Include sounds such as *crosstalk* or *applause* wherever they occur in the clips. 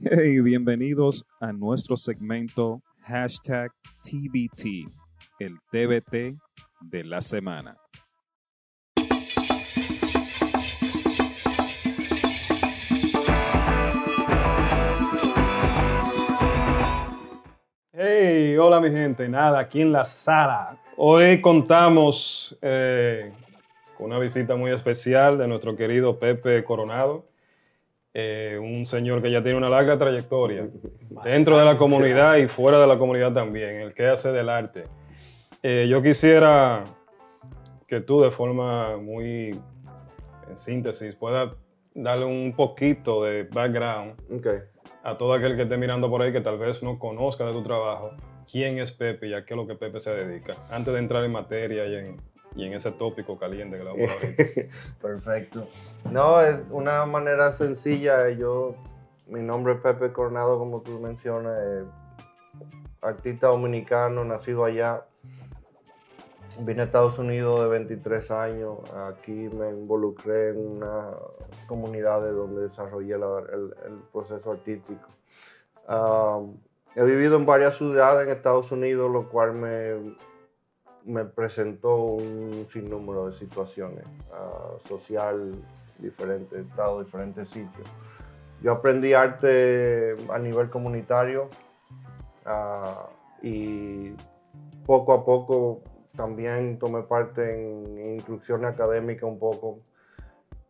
Hey, bienvenidos a nuestro segmento hashtag TBT, el TBT de la semana. Hey, hola mi gente, nada, aquí en la sala. Hoy contamos eh, con una visita muy especial de nuestro querido Pepe Coronado, eh, un señor que ya tiene una larga trayectoria dentro de la comunidad y fuera de la comunidad también, el que hace del arte. Eh, yo quisiera que tú de forma muy en síntesis puedas darle un poquito de background Okay. a todo aquel que esté mirando por ahí que tal vez no conozca de tu trabajo, quién es Pepe y a qué es lo que Pepe se dedica, antes de entrar en materia y en, y en ese tópico caliente que le vamos a. *laughs* Perfecto. No, es una manera sencilla. Yo, mi nombre es Pepe Coronado, como tú mencionas, eh, artista dominicano, nacido allá. Vine a Estados Unidos de 23 años. Aquí me involucré en una comunidad de donde desarrollé el proceso artístico. Ah, he vivido en varias ciudades en Estados Unidos, lo cual me, me presentó un sinnúmero de situaciones ah, social, diferentes estados, diferentes sitios. Yo aprendí arte a nivel comunitario ah, y poco a poco también tomé parte en instrucción académica un poco.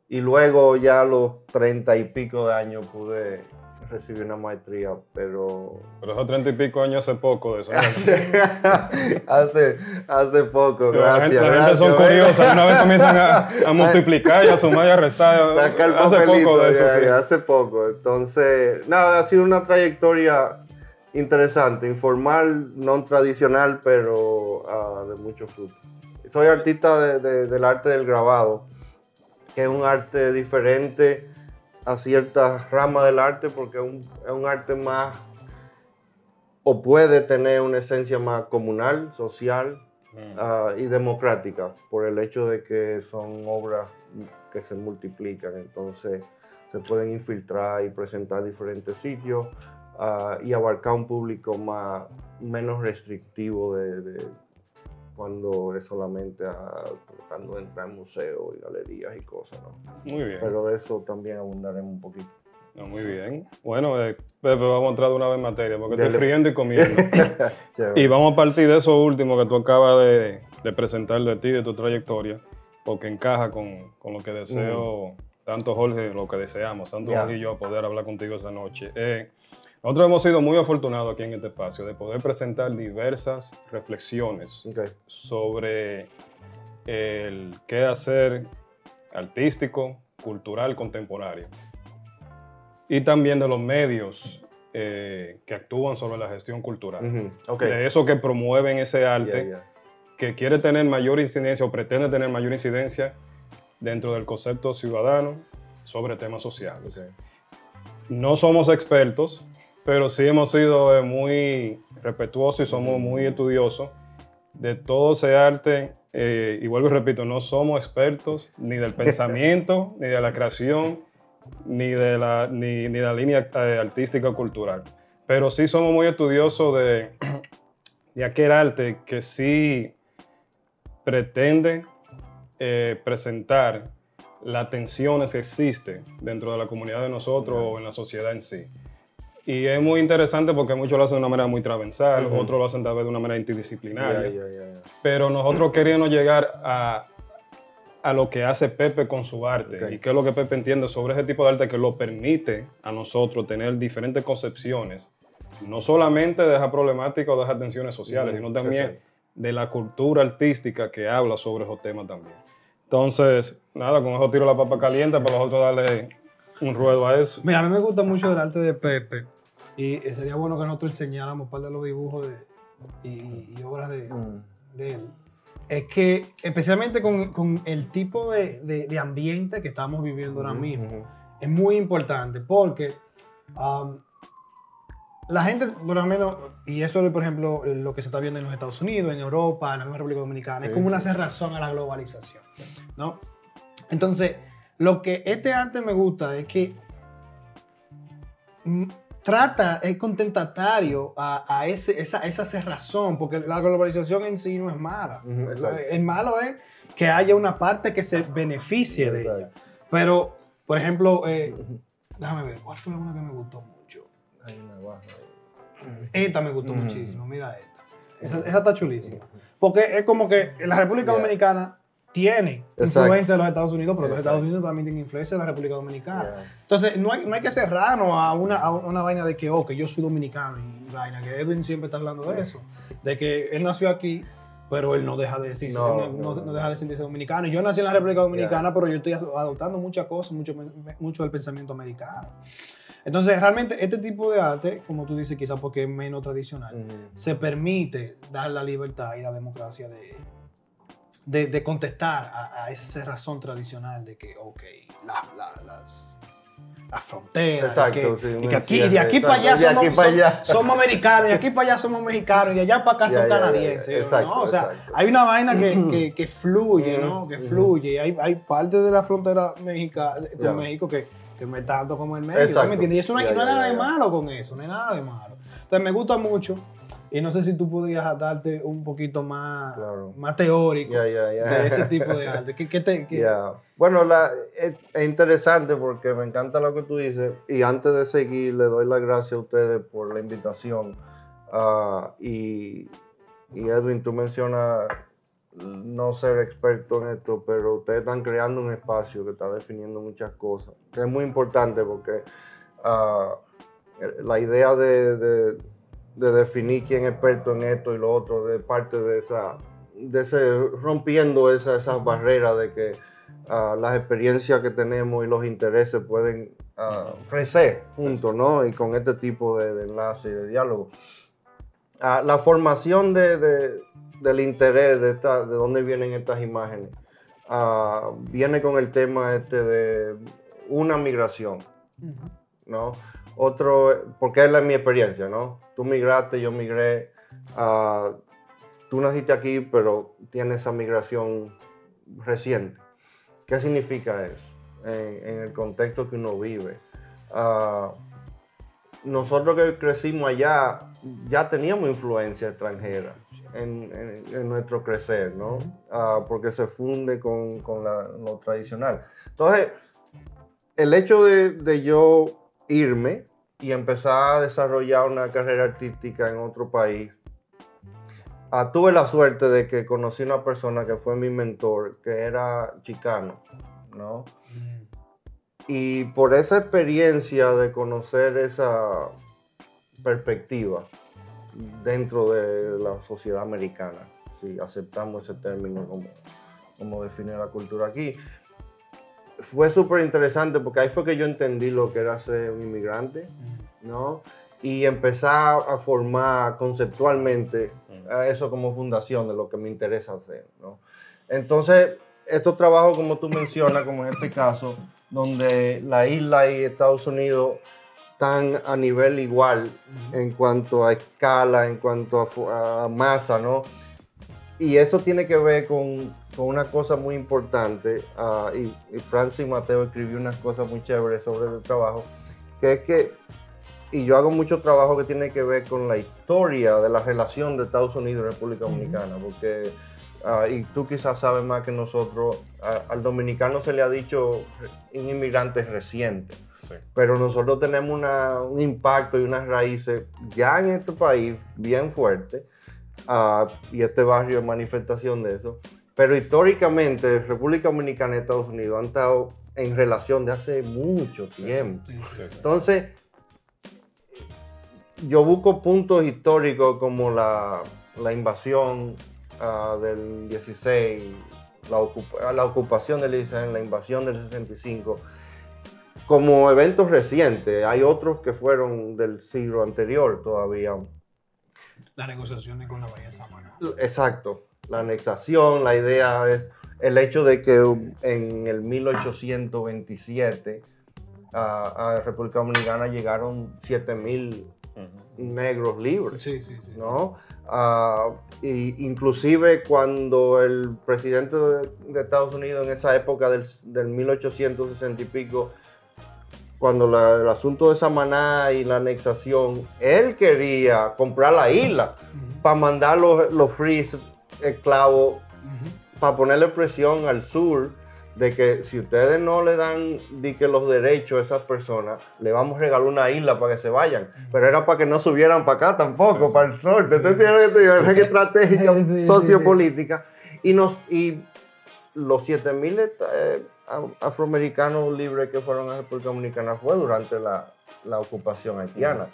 Y luego ya a los treinta y pico de años pude recibir una maestría, pero Pero esos treinta y pico años hace poco de eso. ¿no? *laughs* hace, hace poco, Pero gracias. la gente gracias, son curiosas, una vez comienzan a, a *laughs* multiplicar y a sumar y a restar. Saca el hace papelito, poco de eso, ya, sí. ya, hace poco. Entonces, nada, ha sido una trayectoria interesante, informal, no tradicional, pero ah, de mucho fruto. Soy artista de- de- del arte del grabado, que es un arte diferente a ciertas ramas del arte, porque es un, es un arte más, o puede tener una esencia más comunal, social, Mm. ah, y democrática por el hecho de que son obras que se multiplican, entonces se pueden infiltrar y presentar en diferentes sitios ah, y abarcar un público más, menos restrictivo de, de cuando es solamente ah, tratando de entrar en museos y galerías y cosas, ¿no? Muy bien. Pero de eso también abundaremos un poquito. No, muy bien. Bueno, eh, Pepe, vamos a entrar de una vez en materia, porque estoy friendo y comiendo. *laughs* Y vamos a partir de eso último que tú acabas de, de presentar de ti, de tu trayectoria, porque encaja con, con lo que deseo, tanto Jorge, lo que deseamos, tanto. Jorge y yo, poder hablar contigo esa noche. Eh, nosotros hemos sido muy afortunados aquí en este espacio de poder presentar diversas reflexiones Ok. sobre el qué hacer artístico, cultural, contemporáneo. Y también de los medios eh, que actúan sobre la gestión cultural. Ujú, ok. De eso que promueven ese arte, Ya, ya. que quiere tener mayor incidencia o pretende tener mayor incidencia dentro del concepto ciudadano sobre temas sociales. Ok. No somos expertos, pero sí hemos sido eh, muy respetuosos y somos muy estudiosos de todo ese arte. eh, y vuelvo y repito, no somos expertos ni del *laughs* pensamiento, ni de la creación, ni de la, ni, ni la línea eh, artística o cultural. Pero sí somos muy estudiosos de, *clears throat* de aquel arte que sí pretende eh, presentar las tensiones que existen dentro de la comunidad de nosotros o en la sociedad en sí. Y es muy interesante porque muchos lo hacen de una manera muy transversal, otros lo hacen tal vez de una manera interdisciplinaria. Pero nosotros queríamos llegar a, a lo que hace Pepe con su arte y qué es lo que Pepe entiende sobre ese tipo de arte que lo permite a nosotros tener diferentes concepciones, no solamente de esa problemática o de esas tensiones sociales, sino también exacto. de la cultura artística que habla sobre esos temas también. Entonces, nada, con eso tiro la papa caliente para nosotros darle un ruedo a eso. Mira, a mí me gusta mucho el arte de Pepe y sería bueno que nosotros enseñáramos un par de los dibujos de- y, y obras de, Mm. de él. Es que, especialmente con, con el tipo de, de- ambiente que estamos viviendo ahora mismo, es muy importante porque um, la gente, por lo menos, y eso es, por ejemplo, lo que se está viendo en los Estados Unidos, en Europa, en la misma República Dominicana, es Sí, como una cerrazón a la globalización, ¿no? Entonces, lo que este arte me gusta es que mm, trata, es contentatario a, a ese, esa, esa cerrazón, porque la globalización en sí no es mala. Ujú, exacto. El malo es que haya una parte que se beneficie de ella. Exacto. Pero, por ejemplo, eh, déjame ver, ¿cuál fue una que me gustó mucho? Baja. Esta me gustó Ujú. muchísimo, mira esta. Esa, esa está chulísima. Porque es como que la República. Dominicana tiene Exacto. influencia de los Estados Unidos, pero los. Estados Unidos también tienen influencia de la República Dominicana. Yeah. Entonces, no hay, no hay que cerrarnos a una, a una vaina de que, oh, que yo soy dominicano y vaina, que Edwin siempre está hablando de eso. De que él nació aquí, pero él no deja de decirse, No, no, no, deja de sentirse dominicano. Yo nací en la República Dominicana, pero yo estoy adoptando muchas cosas, mucho, mucho del pensamiento americano. Entonces, realmente, este tipo de arte, como tú dices, quizás porque es menos tradicional, se permite dar la libertad y la democracia de, de, de contestar a, a esa razón tradicional de que, ok, la- la- las, las fronteras, Exacto, que, sí, y que aquí, de aquí para allá, somos, aquí para somos americanos, de aquí para allá somos mexicanos, y de allá para acá son canadienses. exacto, ¿no? O sea, exacto. hay una vaina que, *clears throat* que, que fluye, ¿no? Que fluye. Hay, hay parte de la frontera mexica, con. México que, que me dando como el medio, ¿tú Exacto. ¿me entiendes? Y eso no, hay- nada de malo con eso, no hay nada de malo. Entonces me gusta mucho y no sé si tú podrías darte un poquito más, Claro. más teórico de ese tipo de arte. ¿Qué, qué te, qué- Ya. Bueno, la, es, es interesante porque me encanta lo que tú dices y antes de seguir le doy las gracias a ustedes por la invitación. Ah, y, y Edwin, tú mencionas no ser experto en esto, pero ustedes están creando un espacio que está definiendo muchas cosas, que es muy importante porque ah, la idea de, de- de definir quién es experto en esto y lo otro, de parte de esa, de ese, rompiendo esa- esas barreras de que ah, las experiencias que tenemos y los intereses pueden ah, crecer juntos, ¿no? Y con este tipo de, de enlace y de diálogo. Ah, la formación de, de- del interés de, esta, de dónde vienen estas imágenes viene con el tema este de una migración. ¿no? Otro, porque es la mi experiencia, ¿no? Tú migraste, yo migré, ah, tú naciste aquí, pero tienes esa migración reciente. ¿Qué significa eso en, en el contexto que uno vive? Ah, nosotros que crecimos allá, ya teníamos influencia extranjera en, en- en nuestro crecer, ¿no? Ah, porque se funde con, con la- lo tradicional. Entonces, el hecho de, de yo irme y empezar a desarrollar una carrera artística en otro país, ah, tuve la suerte de que conocí una persona que fue mi mentor, que era chicano, ¿no? Y por esa experiencia de conocer esa perspectiva dentro de la sociedad americana, si aceptamos ese término como, como define la cultura aquí, fue súper interesante porque ahí fue que yo entendí lo que era ser un inmigrante, ¿no? Y empezar a formar conceptualmente a eso como fundación de lo que me interesa hacer, ¿no? Entonces, estos trabajos, como tú mencionas, como en este caso, donde la isla y Estados Unidos están a nivel igual en cuanto a escala, en cuanto a, a masa, ¿no? Y eso tiene que ver con, con una cosa muy importante, ah, y, y Francis Mateo escribió unas cosas muy chéveres sobre el trabajo, que es que, y yo hago mucho trabajo que tiene que ver con la historia de la relación de Estados Unidos y República. Dominicana, porque, ah, y tú quizás sabes más que nosotros, al dominicano se le ha dicho un inmigrante reciente Sí. pero nosotros tenemos una- un impacto y unas raíces ya en este país bien fuerte, ah, y este barrio es manifestación de eso, pero históricamente República Dominicana y Estados Unidos han estado en relación de hace mucho tiempo. Entonces, yo busco puntos históricos como la, la invasión ah, del 16, la, ocupa- la ocupación del 16, la invasión del 65, como eventos recientes. Hay otros que fueron del siglo anterior todavía. Las negociaciones con la Bahía de Samaná. Exacto, la anexación, la idea es el hecho de que en el 1827 a, a República Dominicana llegaron 7000 Ujú. negros libres, Sí, sí, sí. ¿no? Ah, y inclusive cuando el presidente de, de Estados Unidos en esa época del, del 1860 y pico cuando la- el asunto de Samaná y la anexación, él quería comprar la isla Ujú. para mandar los, los frees esclavos, Ujú. para ponerle presión al sur de que si ustedes no le dan di que los derechos a esas personas, le vamos a regalar una isla para que se vayan. Pero era para que no subieran para acá tampoco, Sí, sí. para el sur. ¿Te entiendes lo que que *laughs* estratégica Sí, sí, sí, sociopolítica. Y, nos, y los 7000 eh, afroamericanos libres que fueron a la República Dominicana fue durante la, la ocupación haitiana.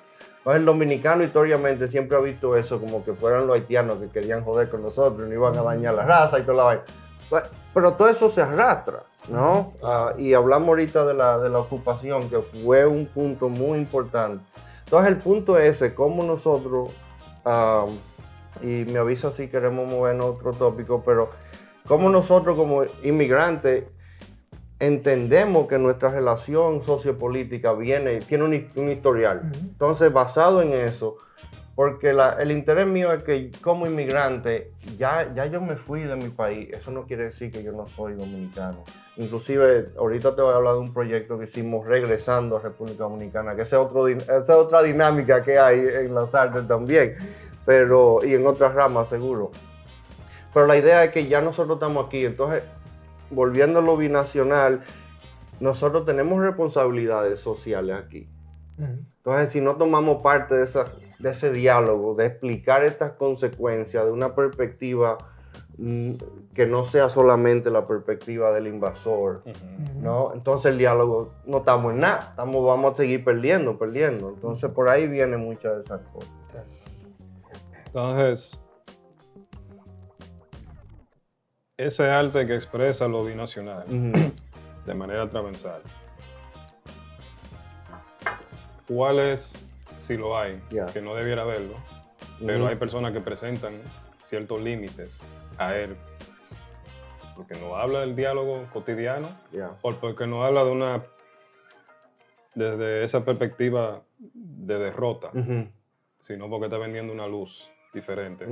Entonces, el dominicano históricamente siempre ha visto eso como que fueran los haitianos que querían joder con nosotros, no iban a dañar la raza y toda la vaina. Pues, Pero todo eso se arrastra, ¿no? Ah, y hablamos ahorita de la, de la ocupación, que fue un punto muy importante. Entonces, el punto es cómo nosotros, ah, y me avisa si queremos movernos a otro tópico, pero cómo nosotros como inmigrantes entendemos que nuestra relación sociopolítica viene, tiene un, his- un historial. Entonces, basado en eso, porque la- el interés mío es que como inmigrante, ya, ya yo me fui de mi país, eso no quiere decir que yo no soy dominicano. Inclusive, ahorita te voy a hablar de un proyecto que hicimos regresando a República Dominicana, que esa es otra dinámica que hay en las artes también, pero, y en otras ramas seguro. Pero la idea es que ya nosotros estamos aquí, entonces, volviendo a lo binacional, nosotros tenemos responsabilidades sociales aquí. Entonces, si no tomamos parte de, esa- de ese diálogo, de explicar estas consecuencias de una perspectiva mm, que no sea solamente la perspectiva del invasor. ¿no? Entonces el diálogo no estamos en nada, estamos, vamos a seguir perdiendo, perdiendo. Entonces por ahí vienen muchas de esas cosas. Entonces, ese arte que expresa lo binacional de manera transversal, ¿cuál es, si lo hay, que no debiera haberlo, pero hay personas que presentan ciertos límites a él, porque no habla del diálogo cotidiano, o porque no habla de una, desde esa perspectiva de derrota, sino porque está vendiendo una luz diferente.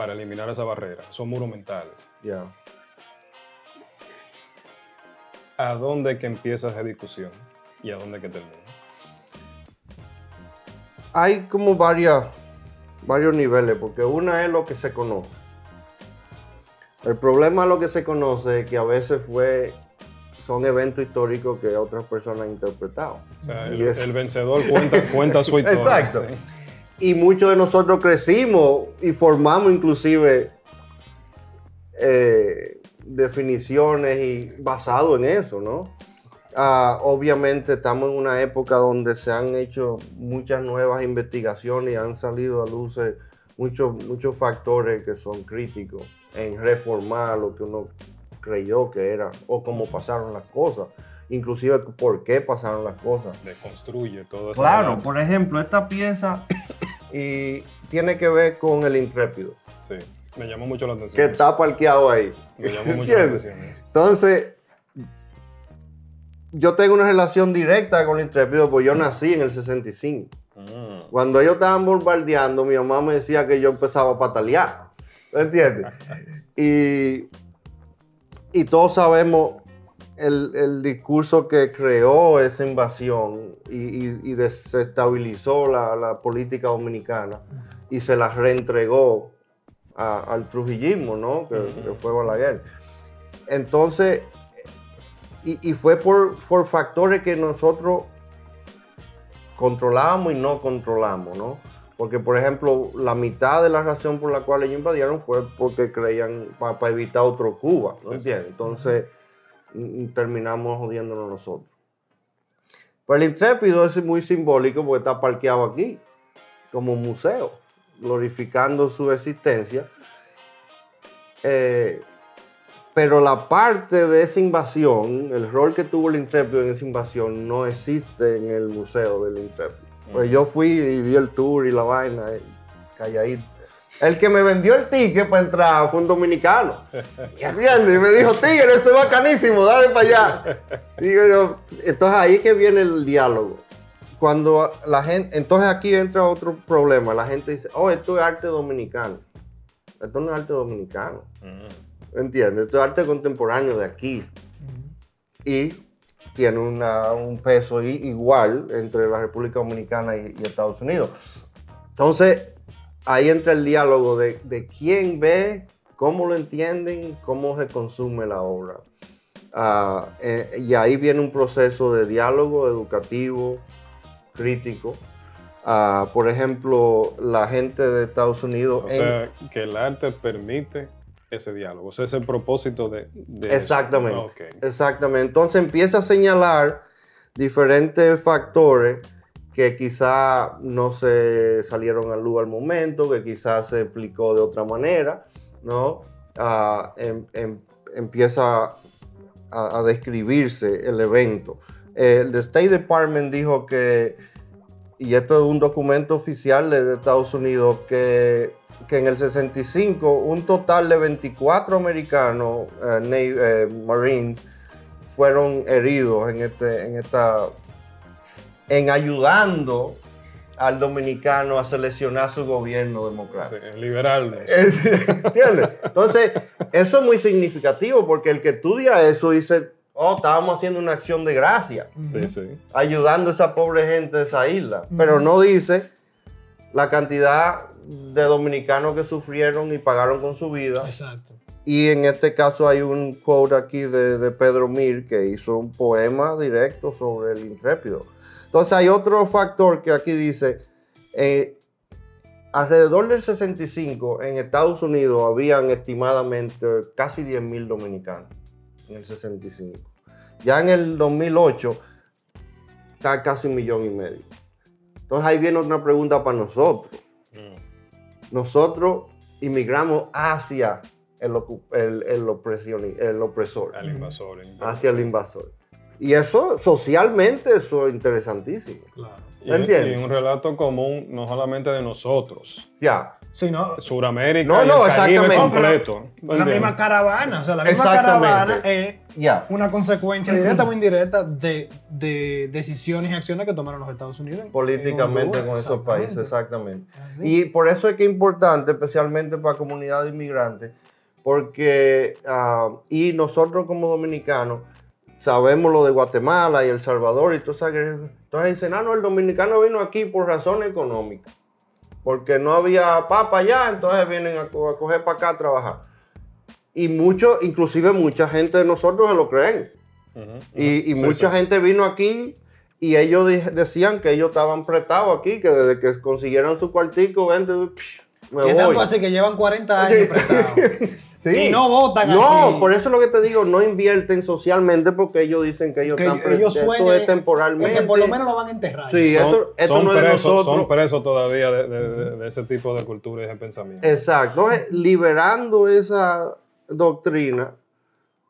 Para eliminar esa barrera. Son muros mentales. Ya. ¿A dónde que empieza esa discusión y a dónde que termina? Hay como varias, varios niveles, porque una es lo que se conoce. El problema de lo que se conoce es que a veces fue, son eventos históricos que otras personas han interpretado. O sea, el, vencedor cuenta, cuenta su *laughs* historia. Exacto. ¿sí? Y muchos de nosotros crecimos y formamos inclusive eh, definiciones y basado en eso, ¿no? Ah, obviamente estamos en una época donde se han hecho muchas nuevas investigaciones y han salido a luces muchos, muchos factores que son críticos en reformar lo que uno creyó que era o cómo pasaron las cosas, inclusive por qué pasaron las cosas. Deconstruye todo eso. Claro, por ejemplo, esta pieza *coughs* y tiene que ver con el intrépido, Sí, me llamó mucho la atención. que está parqueado ahí. Me llamó mucho la ¿Entiendes? atención. eso. Entonces, yo tengo una relación directa con el intrépido porque yo nací en el 65. Mm. Cuando ellos estaban bombardeando, mi mamá me decía que yo empezaba a patalear. ¿Entiendes? *laughs* Y, y todos sabemos el, el discurso que creó esa invasión y, y- y desestabilizó la, la política dominicana y se la reentregó a- al trujillismo, ¿no? Que, fue Balaguer. Entonces, y, y fue por, por factores que nosotros controlábamos y no controlamos, ¿no? Porque, por ejemplo, la mitad de la razón por la cual ellos invadieron fue porque creían para evitar otro Cuba, ¿no entiendes? Entonces, terminamos jodiéndonos nosotros. Pero el intrépido es muy simbólico porque está parqueado aquí, como museo, glorificando su existencia. Eh, pero la parte de esa invasión, el rol que tuvo el intrépido en esa invasión, no existe en el museo del intrépido. Pues yo fui y di el tour y la vaina, eh, calladito. El que me vendió el ticket para entrar fue un dominicano. ¿Entiendes? Y me dijo, tigre, eso es bacanísimo, dale para allá. Digo yo, entonces ahí es que viene el diálogo. Cuando la gente, entonces aquí entra otro problema. La gente dice, oh, esto es arte dominicano. Esto no es arte dominicano. Mm. ¿Entiendes? Esto es arte contemporáneo de aquí. Y tiene una- un peso igual entre la República Dominicana y, y Estados Unidos. Entonces, ahí entra el diálogo de, de quién ve, cómo lo entienden, cómo se consume la obra. Ah, eh, y ahí viene un proceso de diálogo educativo, crítico. Ah, por ejemplo, la gente de Estados Unidos... O en- sea, que el arte permite ese diálogo. O sea, ese es el propósito de, de. Exactamente. Exactamente. Entonces empieza a señalar diferentes factores que quizá no se salieron al luz al momento, que quizás se explicó de otra manera, ¿no? Ah, em- em- empieza a, describirse el evento. El State Department dijo que, y esto es un documento oficial de Estados Unidos, que, que en el 65 un total de 24 americanos, eh, eh, Marines, fueron heridos en, este, en esta, en ayudando al dominicano a seleccionar su gobierno democrático. Sí, liberal. *laughs* ¿Entiendes? Entonces, eso es muy significativo porque el que estudia eso dice, oh, estábamos haciendo una acción de gracia, Sí, sí. ayudando a esa pobre gente de esa isla. Pero no dice la cantidad de dominicanos que sufrieron y pagaron con su vida. Exacto. Y en este caso hay un quote aquí de, de Pedro Mir que hizo un poema directo sobre el intrépido. Entonces hay otro factor que aquí dice, eh, alrededor del 65 en Estados Unidos habían estimadamente casi 10 mil dominicanos en el 65. Ya en el 2008 está casi un millón y medio. Entonces ahí viene otra pregunta para nosotros Mm. nosotros inmigramos hacia el, ocu- el- el opresioni- el opresor, Al invasor. el invasor. hacia el invasor. Y eso socialmente eso es interesantísimo. Claro. Y, ¿Entiendes? y un relato común no solamente de nosotros. Ya, Sí, no. Suramérica No, y no, el Caribe completo. La misma caravana, o sea, la misma caravana es ya. una consecuencia directa o indirecta de, de decisiones y acciones que tomaron los Estados Unidos. en- Políticamente en con esos países, exactamente. Así. Y por eso es que es importante, especialmente para comunidades inmigrantes, porque, ah, y nosotros como dominicanos, sabemos lo de Guatemala y El Salvador y todo eso. Entonces dicen, ah, no, el dominicano vino aquí por razones económicas, porque no había papa allá, entonces vienen a, co- a coger para acá a trabajar. Y mucho, inclusive mucha gente de nosotros se lo creen. Y, y Sí, mucha sí. gente vino aquí y ellos decían que ellos estaban prestados aquí, que desde que consiguieron su cuartico, vente, psh, me Que voy. tanto que llevan 40 años Sí. prestados. *laughs* Sí. Y no votan No, aquí. por eso es lo que te digo, no invierten socialmente porque ellos dicen que ellos Que están ellos. Esto es temporalmente. Porque por lo menos lo van a enterrar. Sí, Son, esto, esto son no es de presos, nosotros. son presos todavía de, de- de- de ese tipo de cultura y de pensamiento. Exacto. Entonces, liberando esa doctrina,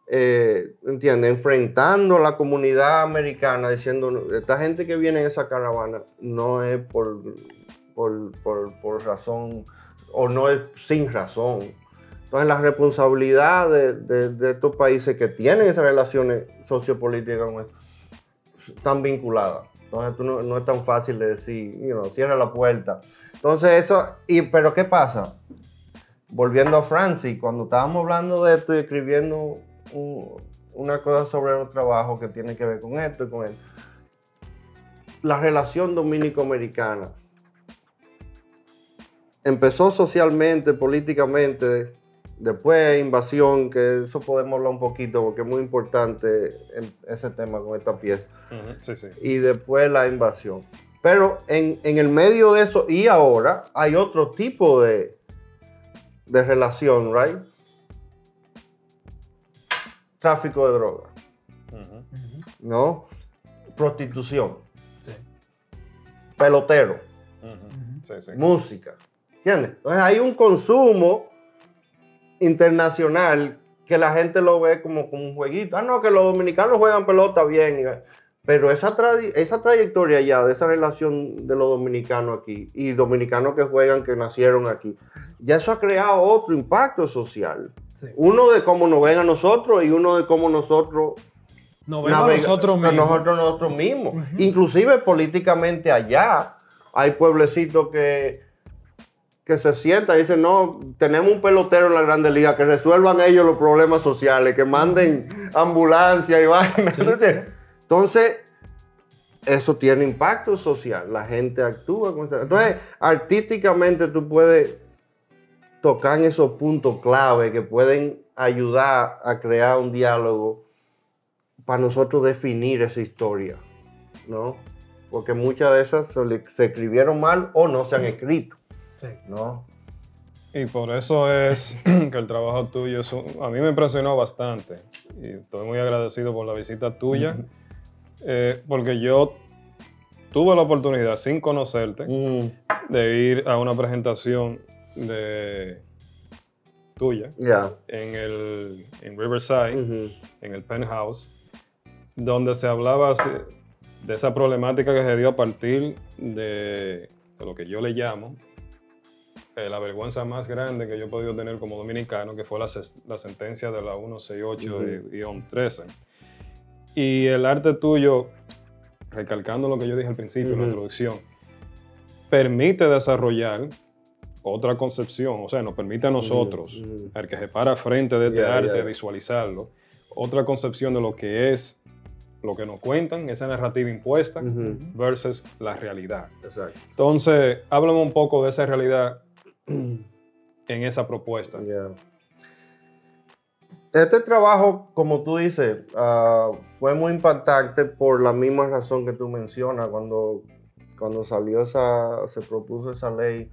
eh, ¿entiendes? Enfrentando a la comunidad americana, diciendo, esta gente que viene en esa caravana no es por, por, por- por razón, o no es sin razón. Entonces, la responsabilidad de, estos países que tienen esas relaciones sociopolíticas con esto, están vinculadas. Entonces, tú no, es tan fácil de decir, you cierra la puerta. Entonces, eso, y, pero ¿qué pasa? Volviendo a Francis, cuando estábamos hablando de esto y escribiendo un- una cosa sobre los trabajos que tiene que ver con esto y con esto, la relación dominico-americana empezó socialmente, políticamente, después invasión, que eso podemos hablar un poquito porque es muy importante el- ese tema con esta pieza Ujú, Sí, sí. y después la invasión. Pero en, en el medio de eso y ahora hay otro tipo de, de relación, ¿right? Tráfico de droga. ¿no? Prostitución, Sí. pelotero. Sí, sí. música, ¿entiendes? Entonces hay un consumo internacional que la gente lo ve como, como un jueguito. Ah, no, que los dominicanos juegan pelota bien. Pero esa, tradi- esa trayectoria ya de esa relación de los dominicanos aquí y dominicanos que juegan, que nacieron aquí, ya eso ha creado otro impacto social. Sí. Uno de cómo nos ven a nosotros y uno de cómo nosotros Nos vemos navega- nosotros a mismos. nosotros, nosotros mismos. Inclusive políticamente allá hay pueblecitos que, que se sientan y dicen, no, tenemos un pelotero en la Grande Liga, que resuelvan ellos los problemas sociales, que manden ambulancia y vaina. Entonces, Entonces, eso tiene impacto social. La gente actúa. Entonces, artísticamente tú puedes tocar en esos puntos clave que pueden ayudar a crear un diálogo para nosotros definir esa historia, ¿no? Porque muchas de esas se escribieron mal o no se han escrito, Sí. ¿no? Y por eso es *clears throat* que el trabajo tuyo es un- a mí me impresionó bastante. Y estoy muy agradecido por la visita tuya, eh, porque yo tuve la oportunidad, sin conocerte, Mm, de ir a una presentación de tuya Ya. en, el, en Riverside, en el penthouse, donde se hablaba de esa problemática que se dio a partir de, de lo que yo le llamo eh, la vergüenza más grande que yo he podido tener como dominicano, que fue la, sentencia de la 168-13. Y el arte tuyo, recalcando lo que yo dije al principio en la introducción, permite desarrollar otra concepción, o sea, nos permite a nosotros, ujú. al que se para frente de este arte, ya. a visualizarlo, otra concepción de lo que es lo que nos cuentan, esa narrativa impuesta, versus la realidad. Exacto. Entonces, háblame un poco de esa realidad *clears throat* en esa propuesta. Este trabajo, como tú dices, ah, fue muy impactante por la misma razón que tú mencionas. Cuando, cuando salió esa, se propuso esa ley,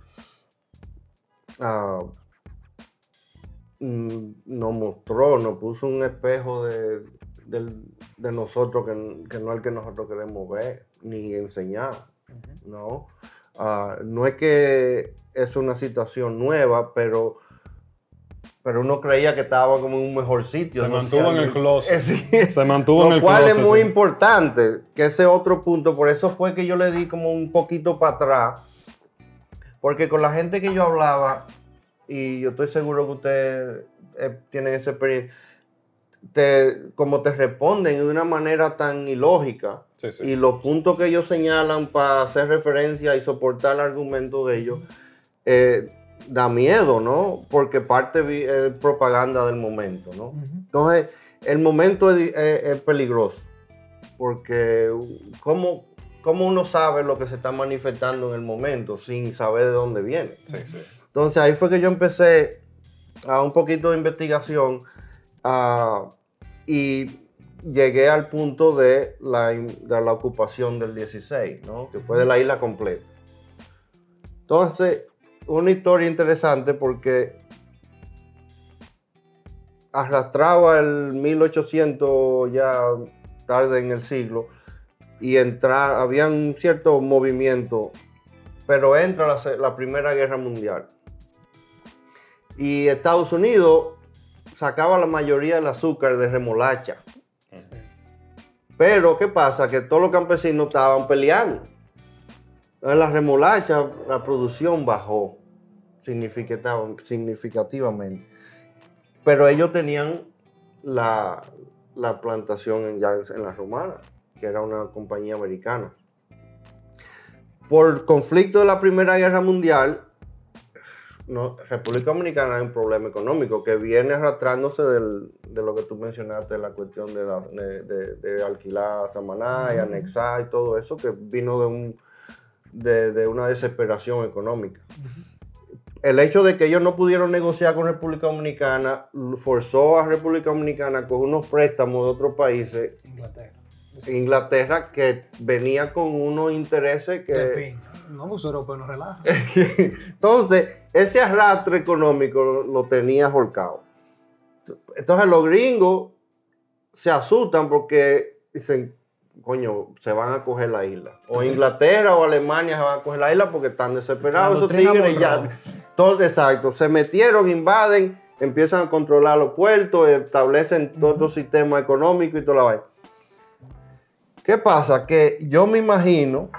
ah, mm, nos mostró, nos puso un espejo de, nosotros que, que no es el que nosotros queremos ver ni enseñar. ¿no? Ah, no es que es una situación nueva, pero, pero uno creía que estaba como en un mejor sitio. Se mantuvo en el closet. *laughs* Sí. Se mantuvo en Lo el cual es muy sí. importante, que ese otro punto, por eso fue que yo le di como un poquito para atrás, porque con la gente que yo hablaba, y yo estoy seguro que ustedes eh, tienen esa experiencia, te, como te responden de una manera tan ilógica, Sí, sí. y los puntos que ellos señalan para hacer referencia y soportar el argumento de ellos, eh, da miedo, ¿no? Porque parte es propaganda del momento, ¿no? Entonces, el momento es, es- es peligroso, porque ¿cómo, ¿cómo uno sabe lo que se está manifestando en el momento sin saber de dónde viene? Sí, sí. Entonces ahí fue que yo empecé a un poquito de investigación ah, y llegué al punto de la, ocupación del 16, ¿no? que fue de la isla completa. Entonces, una historia interesante porque arrastraba el 1800 ya tarde en el siglo y entrar, había un cierto movimiento, pero entra la Primera Guerra Mundial. Y Estados Unidos sacaba la mayoría del azúcar de remolacha. Pero, ¿qué pasa? Que todos los campesinos estaban peleando. Entonces, la remolacha, la producción bajó significativamente. Pero ellos tenían la, la plantación en, ya en la Romana, que era una compañía americana. Por conflicto de la Primera Guerra Mundial, no, República Dominicana hay un problema económico que viene arrastrándose del- de lo que tú mencionaste, la cuestión de, la- de- de- de alquilar Samaná y anexar y todo eso, que vino de, un, de, una desesperación económica. El hecho de que ellos no pudieron negociar con República Dominicana forzó a República Dominicana con unos préstamos de otros países, Inglaterra. Inglaterra, que venía con unos intereses que... No, pues europeo no relaja. *laughs* Entonces, ese arrastre económico lo, tenía holcado. Entonces, los gringos se asustan porque dicen, coño, se van a coger la isla. O Inglaterra o Alemania se van a coger la isla porque están desesperados esos tigres ya. Monroe. Todo, exacto. Se metieron, invaden, empiezan a controlar los puertos, establecen todo el sistema económico y toda la vaina. ¿Qué pasa? Que yo me imagino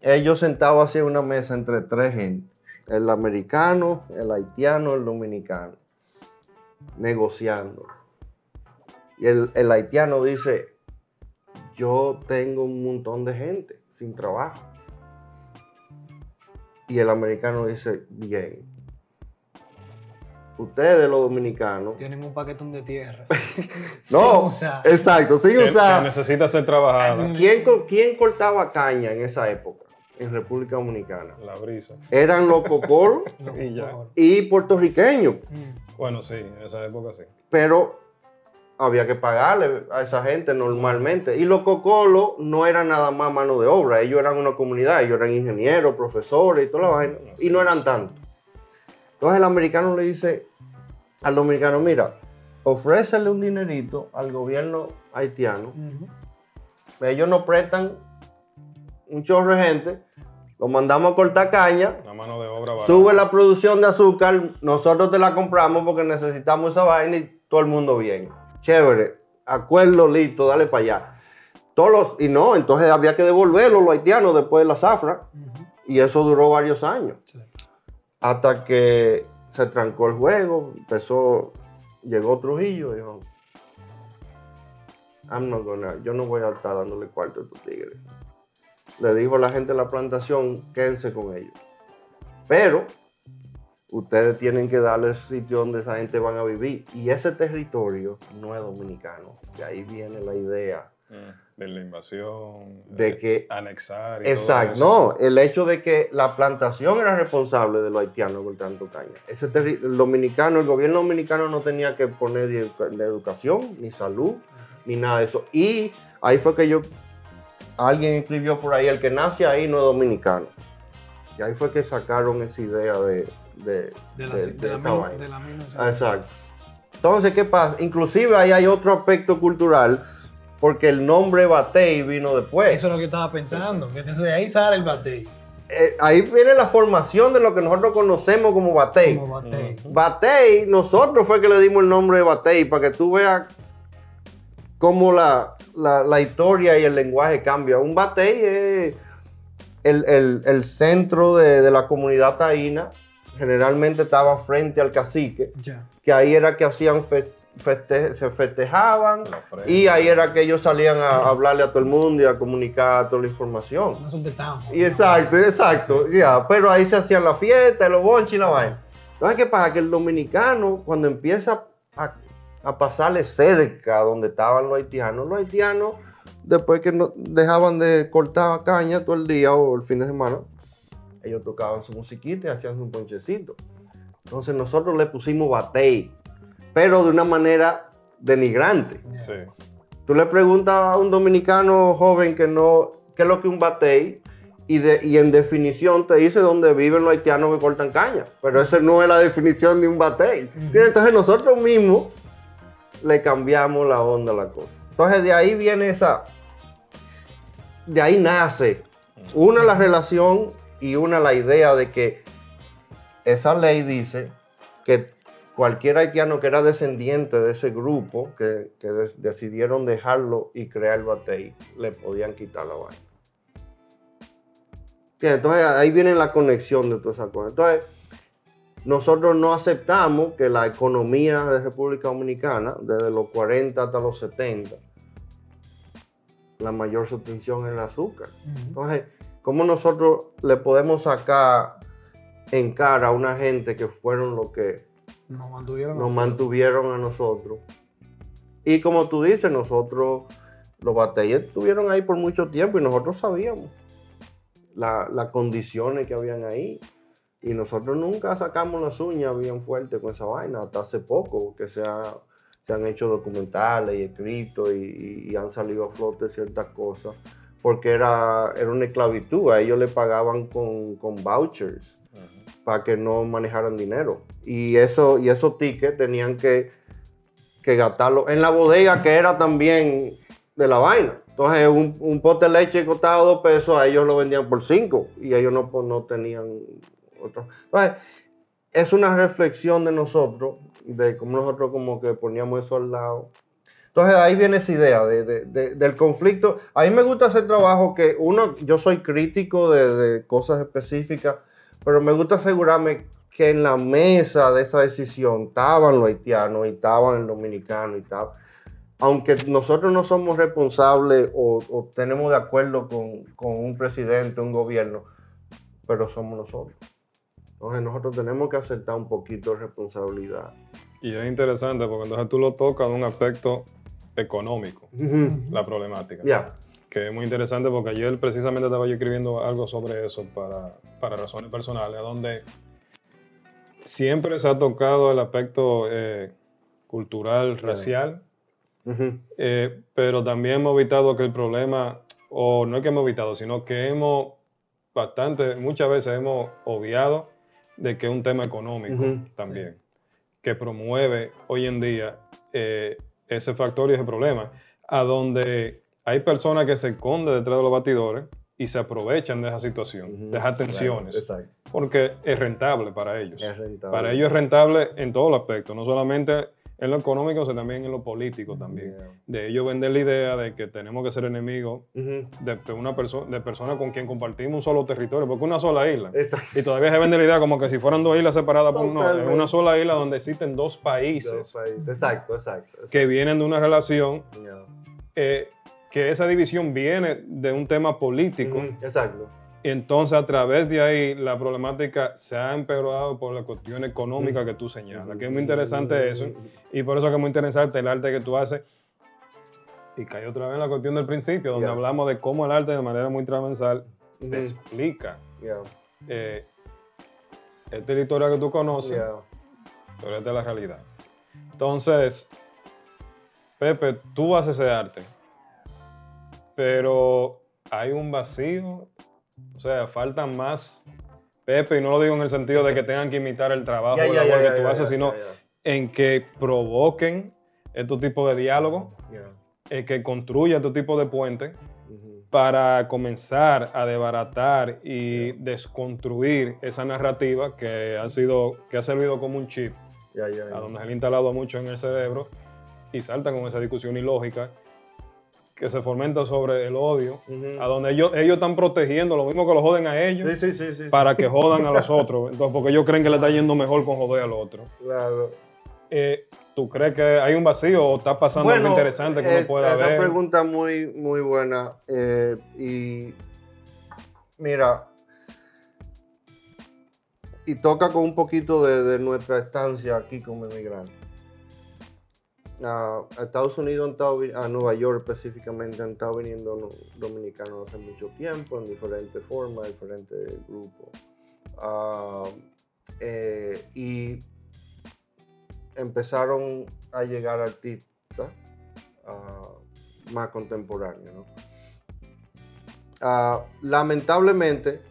ellos sentados así en una mesa entre tres gente, el americano, el haitiano, el dominicano, negociando. Y el, el haitiano dice, yo tengo un montón de gente sin trabajo. Y el americano dice, bien. ustedes los dominicanos, Tienen un paquetón de tierra. *laughs* no, Sin usar. exacto, sin usar. necesita ser trabajada. ¿Quién, quién cortaba caña en esa época en República Dominicana? La brisa. Eran los *laughs* cocoros Y ya. y puertorriqueños, Mm. Bueno, sí, en esa época sí. pero había que pagarle a esa gente normalmente. Y los cocolos no eran nada más mano de obra, ellos eran una comunidad, ellos eran ingenieros, profesores y toda la vaina, y no eran tantos. Entonces el americano le dice al dominicano, mira, ofrécele un dinerito al gobierno haitiano, ellos nos prestan un chorro de gente, lo mandamos a cortar caña, La mano de obra barata. sube la producción de azúcar, nosotros te la compramos porque necesitamos esa vaina y todo el mundo bien. Chévere, acuerdo, listo, dale para allá. Todos los- y no, entonces había que devolverlo los haitianos después de la zafra y eso duró varios años. Sí. Hasta que se trancó el juego, empezó, llegó Trujillo y dijo, I'm not gonna, yo no voy a estar dándole cuarto a estos tigres. Le dijo a la gente de la plantación, quédense con ellos. Pero ustedes tienen que darle sitio donde esa gente van a vivir. Y ese territorio no es dominicano. De ahí viene la idea Mm, De la invasión. de que Anexar. y todo Exacto, eso. no, el hecho de que la plantación era responsable de los haitianos con tanto caña. Ese el dominicano, el gobierno dominicano no tenía que poner ni educación, ni salud, ni nada de eso. Y ahí fue que yo, alguien escribió por ahí, el que nace ahí no es dominicano. Y ahí fue que sacaron esa idea de, de, De la, de- de de la esta mil- vaina. de la 1900. Exacto. Entonces, ¿qué pasa? Inclusive ahí hay otro aspecto cultural, porque el nombre Batey vino después. Eso es lo que yo estaba pensando. que Entonces de ahí sale el batey. Eh, ahí viene la formación de lo que nosotros conocemos como batey. Como batey. Batey, nosotros fue que le dimos el nombre de batey para que tú veas cómo la, la- la historia y el lenguaje cambia. Un batey es el, el- el centro de, de la comunidad taína. Generalmente estaba frente al cacique, Ya. que ahí era que hacían fe- feste- se festejaban y ahí era que ellos salían a hablarle a todo el mundo y a comunicar toda la información. No son de tambo. Y exacto, exacto, ya, pero ahí se hacían la fiesta, los bonches y la vaina. Entonces, ¿qué pasa? Que el dominicano, cuando empieza a, pasarle cerca donde estaban los haitianos, los haitianos, después que no, dejaban de cortar caña todo el día o el fin de semana, ellos tocaban su musiquita y hacían un ponchecito. Entonces, nosotros le pusimos batey, pero de una manera denigrante. Sí. Tú le preguntas a un dominicano joven que no, qué es lo que es un batey, y, de, y en definición te dice dónde viven los haitianos que cortan caña. Pero esa no es la definición de un batey. Entonces nosotros mismos le cambiamos la onda a la cosa. Entonces de ahí viene esa, de ahí nace una la relación y una la idea de que esa ley dice que cualquier haitiano que era descendiente de ese grupo, que, que de- decidieron dejarlo y crear el batey, le podían quitar la vaina. Entonces ahí viene la conexión de todas esas cosas. Entonces, nosotros no aceptamos que la economía de República Dominicana, desde los 40 hasta los 70, la mayor sustitución es el azúcar. Entonces, ¿cómo nosotros le podemos sacar en cara a una gente que fueron los que Nos mantuvieron. nos mantuvieron a nosotros? Y como tú dices, nosotros, los batallas estuvieron ahí por mucho tiempo y nosotros sabíamos la- las condiciones que habían ahí. Y nosotros nunca sacamos las uñas bien fuertes con esa vaina, hasta hace poco que se, ha- se han hecho documentales y escritos y, han salido a flote ciertas cosas, porque era, era una esclavitud, a ellos le pagaban con, con vouchers para que no manejaran dinero. Y, eso, y esos tickets tenían que, que gastarlo en la bodega que era también de la vaina. Entonces un, un pote de leche costaba dos pesos, a ellos lo vendían por cinco y ellos no, pues, no tenían Entonces es una reflexión de nosotros, de cómo nosotros como que poníamos eso al lado. Entonces ahí viene esa idea de- de- de- del conflicto. A mí me gusta hacer trabajo que uno, yo soy crítico de, cosas específicas, pero me gusta asegurarme que en la mesa de esa decisión estaban los haitianos y estaban el dominicano y tal. Aunque nosotros no somos responsables o, tenemos de acuerdo con un presidente, un gobierno, pero somos nosotros. Entonces nosotros tenemos que aceptar un poquito de responsabilidad. Y es interesante porque entonces tú lo tocas en un aspecto económico, la problemática. Ya. Que es muy interesante porque ayer precisamente estaba yo escribiendo algo sobre eso para, para razones personales, donde siempre se ha tocado el aspecto eh, cultural, racial, eh, pero también hemos evitado que el problema, o no es que hemos evitado, sino que hemos bastante, muchas veces hemos obviado de que es un tema económico también, que promueve hoy en día eh, ese factor y ese problema, a donde hay personas que se esconden detrás de los batidores y se aprovechan de esa situación, de esas tensiones, Claro, porque es rentable para ellos. Es rentable. Para ellos es rentable en todos los aspectos, no solamente en lo económico, sino también en lo político también. Yeah. De ellos vender la idea de que tenemos que ser enemigos de, de una persona de personas con quien compartimos un solo territorio, porque es una sola isla. Exacto. Y todavía se vende la idea como que si fueran dos islas separadas por no, es Totalmente. una sola isla donde existen dos Dos países países. Exacto, exacto. que vienen de una relación, Yeah. eh, que esa división viene de un tema político. Exacto. Y entonces a través de ahí la problemática se ha empeorado por la cuestión económica que tú señalas, que es muy interesante eso. Y por eso que es muy interesante el arte que tú haces. Y cae otra vez en la cuestión del principio, donde Yeah. hablamos de cómo el arte de manera muy transversal explica. Yeah. eh, esta es la historia que tú conoces, Yeah. pero esta es la realidad. Entonces, Pepe, tú haces ese arte, pero hay un vacío, o sea, faltan más. Pepe, y no lo digo en el sentido de que tengan que imitar el trabajo Ya, ya, que tú haces, sino en que provoquen estos tipos de diálogos, ya. en que construyan estos tipos de puentes para comenzar a desbaratar y desconstruir esa narrativa que ha sido, que ha servido como un chip, a donde se le ha instalado mucho en el cerebro y salta con esa discusión ilógica que se fomenta sobre el odio, a donde ellos, ellos están protegiendo lo mismo que lo joden a ellos Sí, sí, sí, sí. para que jodan a los *laughs* otros, entonces porque ellos creen que le está yendo mejor con joder al otro. Claro. Eh, ¿Tú crees que hay un vacío o está pasando algo interesante que eh, uno pueda ver? pregunta muy, muy buena. eh, y mira, y toca con un poquito de, de nuestra estancia aquí como inmigrante. A Estados Unidos, han estado a Nueva York específicamente, han estado viniendo no- dominicanos hace mucho tiempo en diferentes formas, diferentes grupos. Ah, eh, y empezaron a llegar artistas ah, más contemporáneos. Ah, lamentablemente,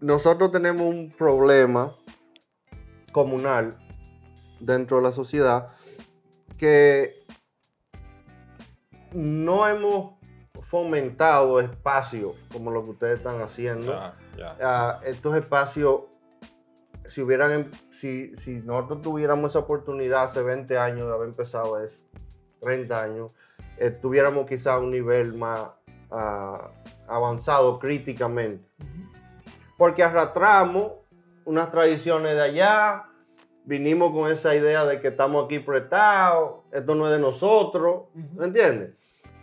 nosotros tenemos un problema comunal dentro de la sociedad que no hemos fomentado espacios como lo que ustedes están haciendo. Ah, estos espacios, si hubieran, em- si, si nosotros tuviéramos esa oportunidad hace 20 años de haber empezado eso, 30 años, eh, tuviéramos quizá un nivel más ah, avanzado críticamente. Porque arrastramos unas tradiciones de allá, vinimos con esa idea de que estamos aquí prestados, esto no es de nosotros. ¿me entiendes?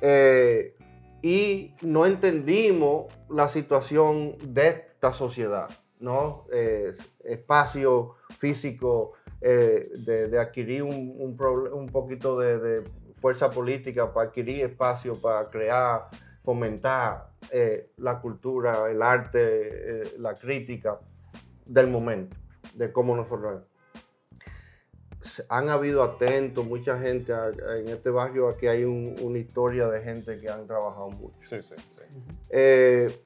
Eh, y no entendimos la situación de esta sociedad, ¿no? Eh, espacio físico, eh, de, de adquirir un, un poquito de, de fuerza política para adquirir espacio, para crear, fomentar eh, la cultura, el arte, la crítica del momento, de cómo nosotros han habido atentos, mucha gente a- a- en este barrio aquí hay un- una historia de gente que han trabajado mucho. Sí, sí, sí. Eh,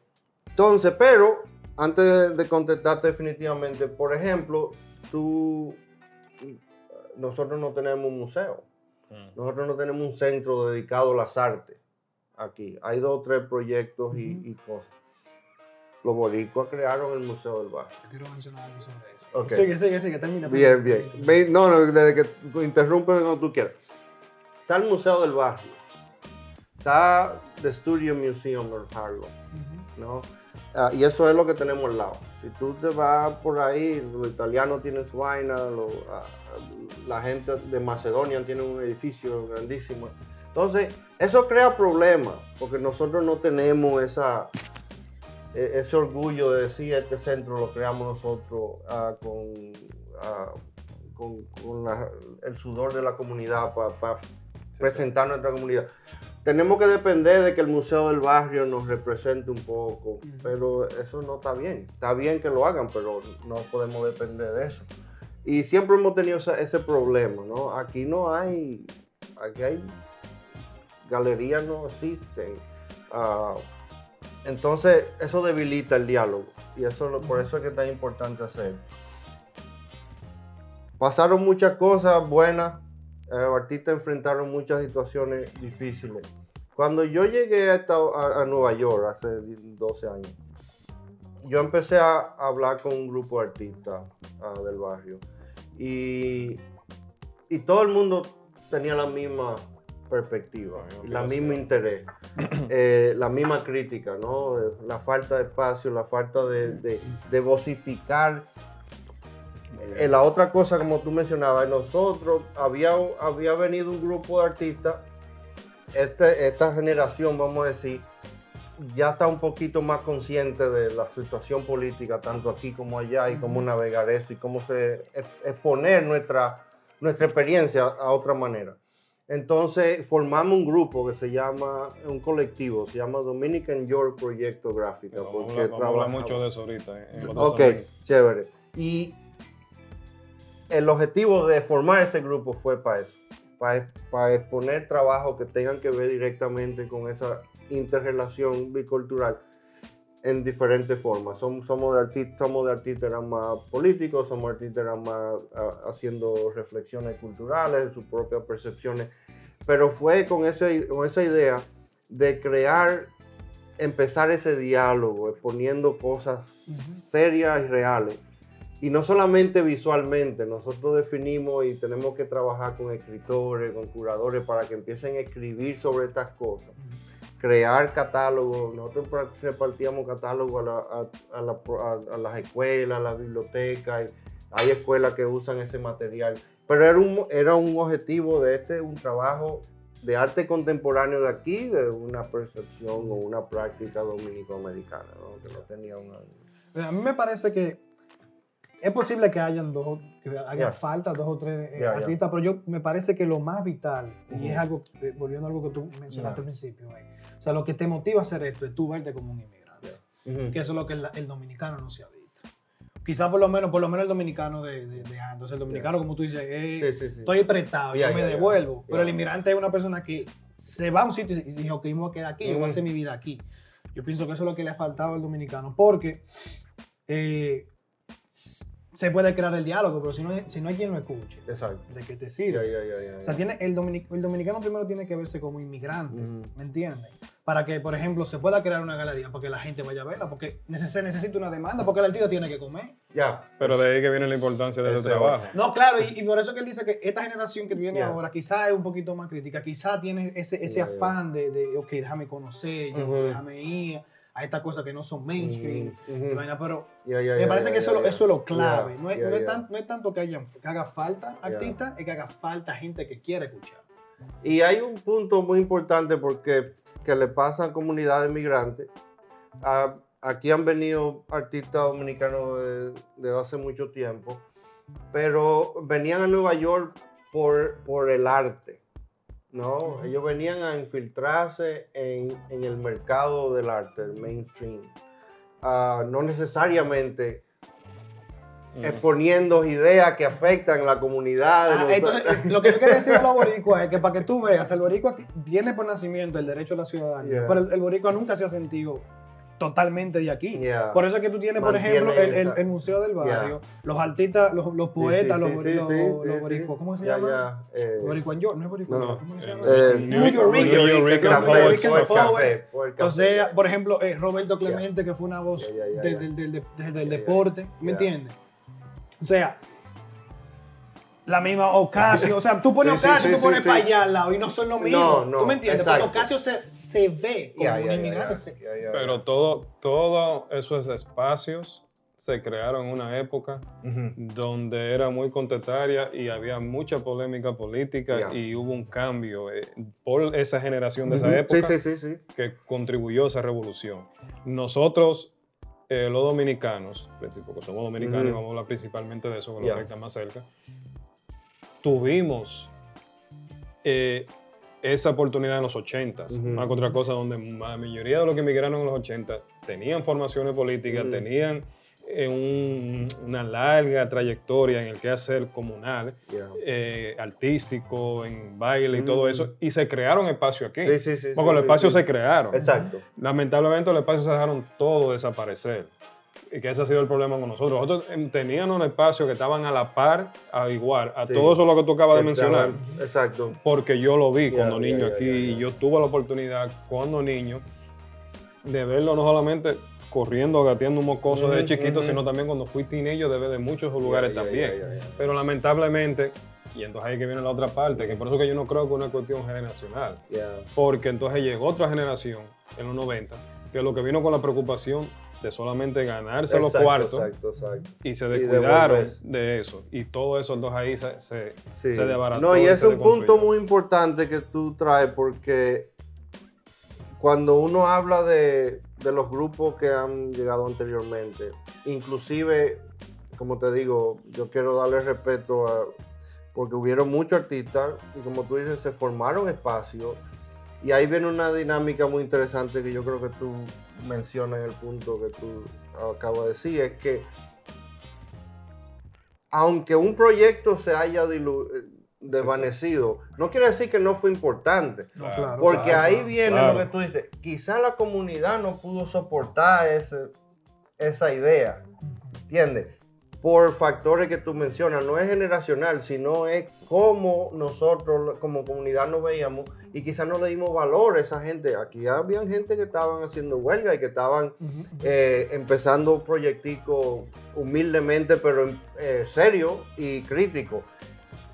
entonces, pero antes de, contestarte definitivamente, por ejemplo, tú, nosotros no tenemos un museo, Mm. nosotros no tenemos un centro dedicado a las artes aquí. Hay dos o tres proyectos y cosas. Los boricuas crearon el Museo del Barrio. Yo quiero mencionar algo sobre eso. Ok. Sigue, sigue, sigue, termina. Bien, bien. No, no, desde que tú interrumpes cuando tú quieras. Está el Museo del Barrio. Está The Studio Museum of Harlem. ¿no? Ah, y eso es lo que tenemos al lado. Si tú te vas por ahí, los italianos tienen su vaina, lo- ah, la gente de Macedonia tiene un edificio grandísimo. Entonces, eso crea problemas, porque nosotros no tenemos esa, ese orgullo de decir este centro lo creamos nosotros ah, con, ah, con, con la- el sudor de la comunidad para presentar nuestra comunidad. Tenemos que depender de que el Museo del Barrio nos represente un poco, pero eso no está bien. Está bien que lo hagan, pero no podemos depender de eso. Y siempre hemos tenido ese, ese problema, ¿no? Aquí no hay, aquí hay galerías no existen. Ah, entonces, eso debilita el diálogo. Y eso lo- por eso es que es tan importante hacer. Pasaron muchas cosas buenas. eh, los artistas enfrentaron muchas situaciones difíciles. Cuando yo llegué a Nueva York hace 12 años, yo empecé a hablar con un grupo de artistas ah, del barrio. Y, y todo el mundo tenía la misma perspectiva, la mismo interés, *clears throat* eh, la misma crítica, ¿no? La falta de espacio, la falta de, de, de vocificar. Eh, la otra cosa, como tú mencionabas, nosotros había, había venido un grupo de artistas, este, esta generación, vamos a decir, ya está un poquito más consciente de la situación política, tanto aquí como allá, y cómo navegar eso, y cómo se, ex- exponer nuestra, nuestra experiencia a otra manera. Entonces formamos un grupo que se llama, un colectivo, se llama Dominican York Proyecto Gráfica. Vamos porque vamos a trabajamos- mucho de eso ahorita. eh, en Ok, chévere. Y el objetivo de formar ese grupo fue para eso, para, para exponer trabajos que tengan que ver directamente con esa interrelación bicultural en diferentes formas. Somos, somos, de artistas, somos de artistas eran más políticos, somos artistas eran más ah, haciendo reflexiones culturales de sus propias percepciones, pero fue con, ese, con esa idea de crear, empezar ese diálogo, exponiendo cosas serias y reales. Y no solamente visualmente, nosotros definimos y tenemos que trabajar con escritores, con curadores para que empiecen a escribir sobre estas cosas. Crear catálogos, nosotros repartíamos catálogos a, la- a- a la- a- a las escuelas, a las bibliotecas, hay escuelas que usan ese material. Pero era un, era un objetivo de este, un trabajo de arte contemporáneo de aquí, de una percepción o una práctica dominico-americana, ¿no? que no tenía una... A mí me parece que es posible que hayan dos, que haya Ya. falta dos o tres eh, artistas, pero yo me parece que lo más vital, y es algo, eh, volviendo a algo que tú mencionaste al principio, eh, o sea, lo que te motiva a hacer esto es tú verte como un inmigrante, que eso es lo que el, el dominicano no se ha visto. Quizás por lo menos, por lo menos el dominicano de, de, de antes, el dominicano, como tú dices, eh, Sí, sí, sí. estoy prestado, Ya, yo me devuelvo. Pero el inmigrante es una persona que se va a un sitio y dice, ok, me voy a quedar aquí, yo voy a hacer mi vida aquí. Yo pienso que eso es lo que le ha faltado al dominicano, porque eh, se puede crear el diálogo, pero si no, hay- si no hay quien lo escuche, Exacto. ¿de qué te sirve? O sea, tiene, el, dominic- el dominicano primero tiene que verse como inmigrante, Ujú. ¿me entiendes? Para que, por ejemplo, se pueda crear una galería para que la gente vaya a verla, porque neces- se necesita una demanda, porque el artista tiene que comer. Ya. Pero de ahí que viene la importancia de ese trabajo. No, claro, y, y por eso que él dice que esta generación que viene ahora quizá es un poquito más crítica, quizá tiene ese, ese afán de, de, ok, déjame conocer, yo, déjame ir a estas cosas que no son mainstream, vaina, pero me parece que eso, es lo clave. No, es, ya, no, es ya. tan- no es tanto que, hayan, que haga falta artistas, es que haga falta gente que quiera escuchar. Y hay un punto muy importante porque que le pasa a comunidades migrantes. A- aquí han venido artistas dominicanos de, de hace mucho tiempo, pero venían a Nueva York por, por el arte. ¿No? Ellos venían a infiltrarse en, en el mercado del arte, el mainstream. Ah, no necesariamente exponiendo ideas que afectan la comunidad. Ah, entonces, lo que yo quería decir a los *laughs* boricuas es que para que tú veas, el boricua ti- tiene por nacimiento el derecho a la ciudadanía, Yeah. pero el, el boricua nunca se ha sentido totalmente de aquí. Yeah. Por eso es que tú tienes, por ejemplo, el, el- esa- el Museo del Barrio, Yeah. los artistas, los, los poetas, sí, los, sí, bori- sí, los, sí, los sí, boricuas. ¿cómo se llama? eh, Boricua en York, no es boricua, No. ¿cómo se llama? Eh, New York New Rican, York Rican New Café, York Poets. O sea, por ejemplo, eh, Roberto Clemente, que fue una voz del, deporte, ¿me entiendes? O sea, la misma Ocasio, o sea, tú pones Sí, Ocasio, sí, tú pones sí, para sí. allá al lado y no son lo mismo. No, no, ¿Tú me entiendes? exacto. Porque Ocasio se, se ve como Ya, un inmigrante. Pero todo, todos esos espacios se crearon en una época Ujú. donde era muy contestaria y había mucha polémica política y hubo un cambio eh, por esa generación de esa época Sí, sí, sí, sí. que contribuyó a esa revolución. Nosotros eh, los dominicanos, porque somos dominicanos y Ujú. vamos a hablar principalmente de eso, con Ya. lo que está más cerca, tuvimos eh, esa oportunidad en los 80, Ujú. una que otra cosa donde la mayoría de los que emigraron en los 80 tenían formaciones políticas, tenían eh, un- una larga trayectoria en el quehacer comunal, Yeah. eh, artístico, en baile y todo eso, y se crearon espacios aquí. Sí, sí, sí. Porque los espacios se crearon. Exacto. Lamentablemente los espacios se dejaron todo desaparecer. Y que ese ha sido el problema con nosotros. Nosotros em, teníamos un espacio que estaban a la par, a igual, a Sí. todo eso lo que tú acabas de mencionar. estaban- Exacto. Porque yo lo vi cuando niño aquí y yo tuve la oportunidad cuando niño de verlo no solamente corriendo, gateando un mocoso de chiquito, sino también cuando fui teenager de ver de muchos lugares también. Pero lamentablemente, y entonces ahí que viene la otra parte, que por eso que yo no creo que es una cuestión generacional. Yeah. Porque entonces llegó otra generación en los 90 que lo que vino con la preocupación de solamente ganarse los cuartos Exacto, exacto. y se descuidaron de eso. Y todo eso entonces ahí se, se, Sí. se desbarató. No, y es un punto muy importante que tú traes porque cuando uno habla de, de los grupos que han llegado anteriormente, inclusive, como te digo, yo quiero darle respeto a, porque hubieron muchos artistas y como tú dices, se formaron espacios y ahí viene una dinámica muy interesante que yo creo que tú mencionas en el punto que tú acabas de decir, es que aunque un proyecto se haya eh, desvanecido, no quiere decir que no fue importante. No, Claro. Porque claro, ahí claro. viene lo que tú dices. Quizá la comunidad no pudo soportar ese, esa idea. ¿Entiendes? Por factores que tú mencionas. No es generacional, sino es cómo nosotros como comunidad nos veíamos y quizás no le dimos valor a esa gente. Aquí había gente que estaban haciendo huelga y que estaban Ujú, ujú. eh, empezando proyectico humildemente, pero eh, serio y crítico.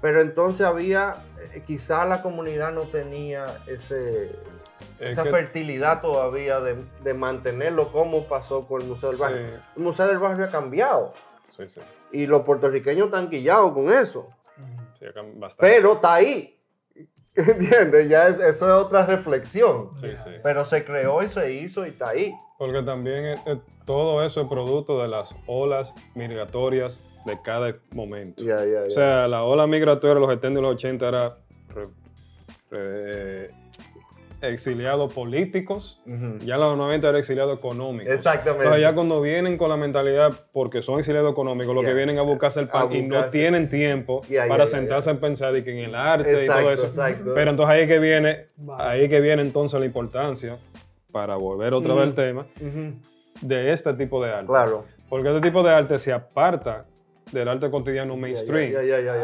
Pero entonces había, eh, quizá la comunidad no tenía ese, Es esa que- fertilidad todavía de, de mantenerlo como pasó con el Museo del Barrio. Sí, El Museo del Barrio ha cambiado sí, sí. y los puertorriqueños están quillados con eso. Sí, bastante. pero está ahí. *laughs* ¿Entiendes? Ya es- eso es otra reflexión. Sí, sí. Pero se creó y se hizo y está ahí. Porque también es- es- todo eso es producto de las olas migratorias de cada momento. O sea, la ola migratoria de los 70 y los 80 era re- re- exiliados políticos, ya en los 90 era exiliado económico. Exactamente. Entonces ya cuando vienen con la mentalidad, porque son exiliados económicos, lo Ya. que vienen a buscarse el pan y no tienen tiempo para sentarse a pensar y que en el arte y Exacto, todo eso. exacto. Pero entonces ahí es que viene, Vale. ahí es que viene entonces la importancia, para volver otra vez al tema, de este tipo de arte. Claro. Porque este tipo de arte se aparta del arte cotidiano mainstream.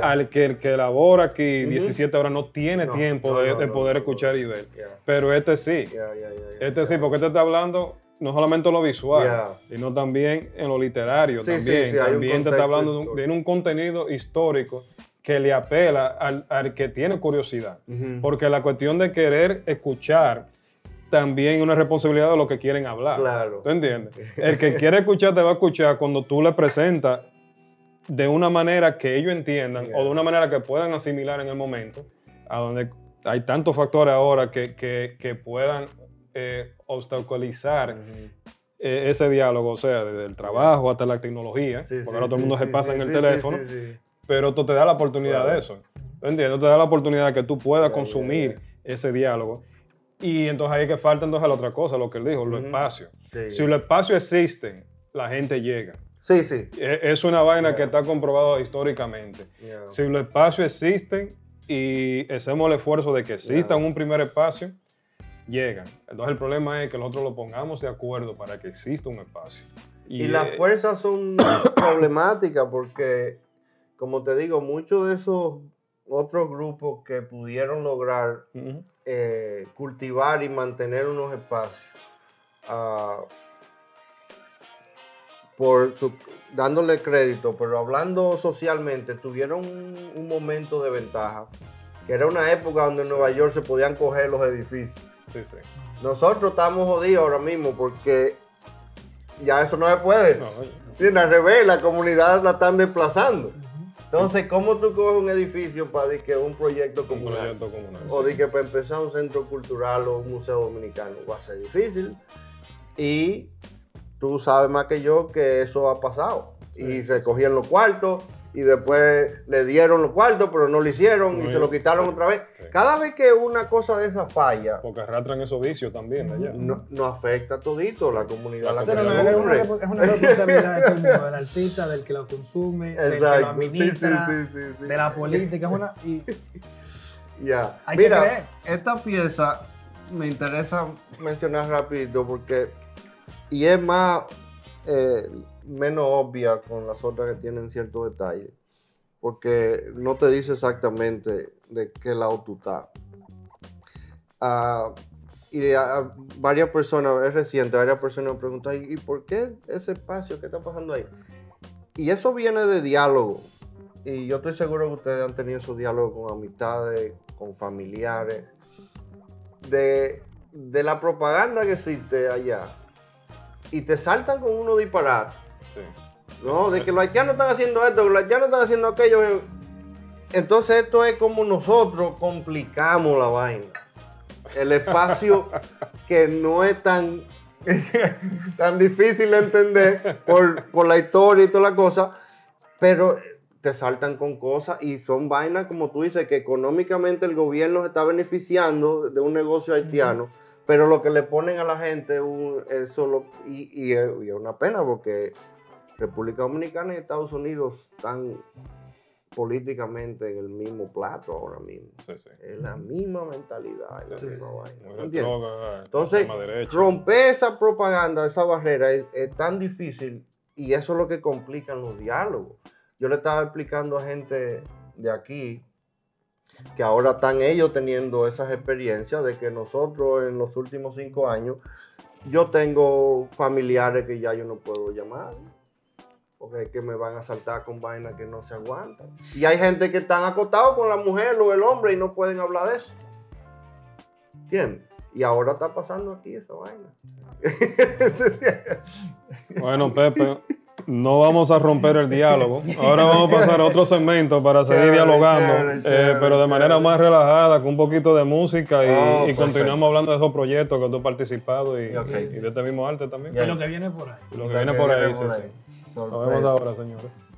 Al que el que elabora aquí Ujú. 17 horas no tiene No, tiempo no, de, no, de no, poder escuchar y ver. Pero este sí. Este sí, porque este está hablando no solamente lo visual, sino también en lo literario. Sí, también sí, también te está hablando de un, histórico. de un contenido histórico que le apela al, al que tiene curiosidad. Porque la cuestión de querer escuchar también es una responsabilidad de lo que quieren hablar. Claro. ¿Tú entiendes? El que quiere escuchar te va a escuchar cuando tú le presentas de una manera que ellos entiendan Yeah. o de una manera que puedan asimilar en el momento, a donde hay tantos factores ahora que, que- que puedan eh, obstaculizar eh, ese diálogo, o sea, desde el trabajo hasta la tecnología, Sí, porque sí, ahora todo el sí, mundo se pasa en el teléfono, pero esto te da la oportunidad Claro. de eso. ¿Tú entiendes? Te da la oportunidad de que tú puedas consumir ese diálogo. Y entonces ahí es que falta entonces la otra cosa, lo que él dijo, los Ujú. espacios. Sí. Si los espacios existen, la gente llega. Sí, sí. E- Es una vaina que está comprobado históricamente. Si los espacios existen y hacemos el esfuerzo de que exista Ya. un primer espacio, llegan. Entonces el problema es que nosotros lo pongamos de acuerdo para que exista un espacio. Y las eh, fuerzas son *coughs* problemáticas porque, como te digo, muchos de esos otros grupos que pudieron lograr eh, cultivar y mantener unos espacios, ah, por su- dándole crédito, pero hablando socialmente, tuvieron un, un momento de ventaja, que era una época donde en Nueva York se podían coger los edificios. Sí, sí. Nosotros estamos jodidos ahora mismo porque ya eso no se puede. No, oye, ¿Entiendes? Al revés, la comunidad la están desplazando. Entonces, ¿cómo tú coges un edificio para que un proyecto un comunal? proyecto comunal. O sí. de que para empezar un centro cultural o un museo dominicano va a ser difícil. Y tú sabes más que yo que eso ha pasado. Y se cogían los cuartos y después le dieron los cuartos, pero no lo hicieron y se lo quitaron otra vez. Cada vez que una cosa de esa falla. Porque arrastran esos vicios también allá. No, no afecta todito la comunidad. La comunidad es, una, es, una, responsabilidad de mundo, del artista, del que lo consume, del que lo administra, de la política. Es una, y, *laughs* ya. Mira, esta pieza me interesa mencionar rapidito porque. Y es más. Eh, menos obvia con las otras que tienen cierto detalle, porque no te dice exactamente de qué lado tú estás. Ah, y a, varias personas, es reciente, varias personas me preguntan, ¿y por qué ese espacio? ¿Qué está pasando ahí? Y eso viene de diálogo. Y yo estoy seguro que ustedes han tenido esos diálogos con amistades, con familiares, de, de la propaganda que existe allá. Y te saltan con uno disparate no, de que los haitianos están haciendo esto, que los haitianos están haciendo aquello. Entonces esto es como nosotros complicamos la vaina. El espacio *laughs* que no es tan, *laughs* tan difícil de entender por, por la historia y toda la cosa, pero te saltan con cosas y son vainas, como tú dices, que económicamente el gobierno se está beneficiando de un negocio haitiano, pero lo que le ponen a la gente es solo, y, es, una pena porque República Dominicana y Estados Unidos están políticamente en el mismo plato ahora mismo. Es la misma mentalidad, la misma vaina. Entonces, romper esa propaganda, esa barrera es, tan difícil y eso es lo que complica los diálogos. Yo le estaba explicando a gente de aquí que ahora están ellos teniendo esas experiencias de que nosotros en los últimos cinco años, yo tengo familiares que ya yo no puedo llamar porque es que me van a saltar con vainas que no se aguantan. Y hay gente que están acostados con la mujer o el hombre y no pueden hablar de eso. ¿Entiendes? Y ahora está pasando aquí esa vaina. *laughs* Bueno, Pepe, no vamos a romper el diálogo. Ahora vamos a pasar a otro segmento para seguir dialogando, eh, pero de manera más relajada, con un poquito de música y, oh, continuamos hablando de esos proyectos que tú has participado y, de este mismo arte también. Y lo que viene por ahí. Lo que viene por ahí, sí, sí. Nos vemos ahora, señores.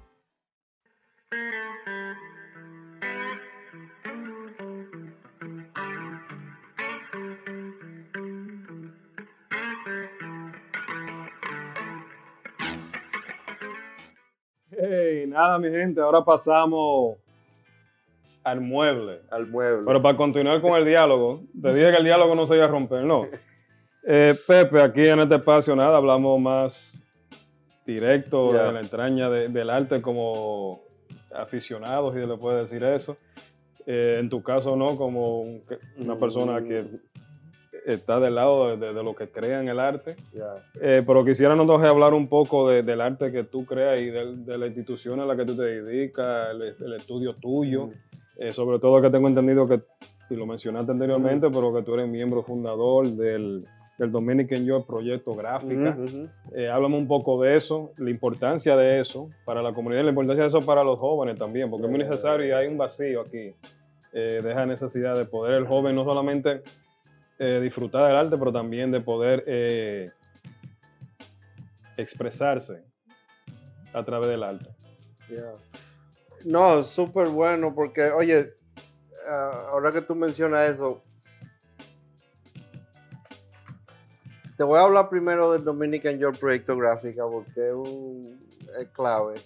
Nada, mi gente, ahora pasamos al mueble. Al mueble. Pero para continuar con el diálogo, te dije que el diálogo no se iba a romper, no. Eh, Pepe, aquí en este espacio, nada, hablamos más directo de la entraña del arte como aficionados, si se le puede decir eso. Eh, en tu caso, no, como una persona que está del lado de, lo que crea en el arte. Eh, pero quisiera nosotros hablar un poco del arte que tú creas y de, la institución a la que tú te dedicas, el, estudio tuyo. Eh, sobre todo que tengo entendido que, y lo mencionaste anteriormente, pero que tú eres miembro fundador del del Dominican Yo Proyecto Gráfica. Eh, háblame un poco de eso, la importancia de eso para la comunidad, la importancia de eso para los jóvenes también, porque es muy necesario y hay un vacío aquí. Eh, deja necesidad de poder el joven no solamente eh, disfrutar del arte, pero también de poder expresarse a través del arte. No, súper bueno, porque, oye, ah, ahora que tú mencionas eso, Te voy a hablar primero del Dominican York Proyecto Gráfica porque es, clave.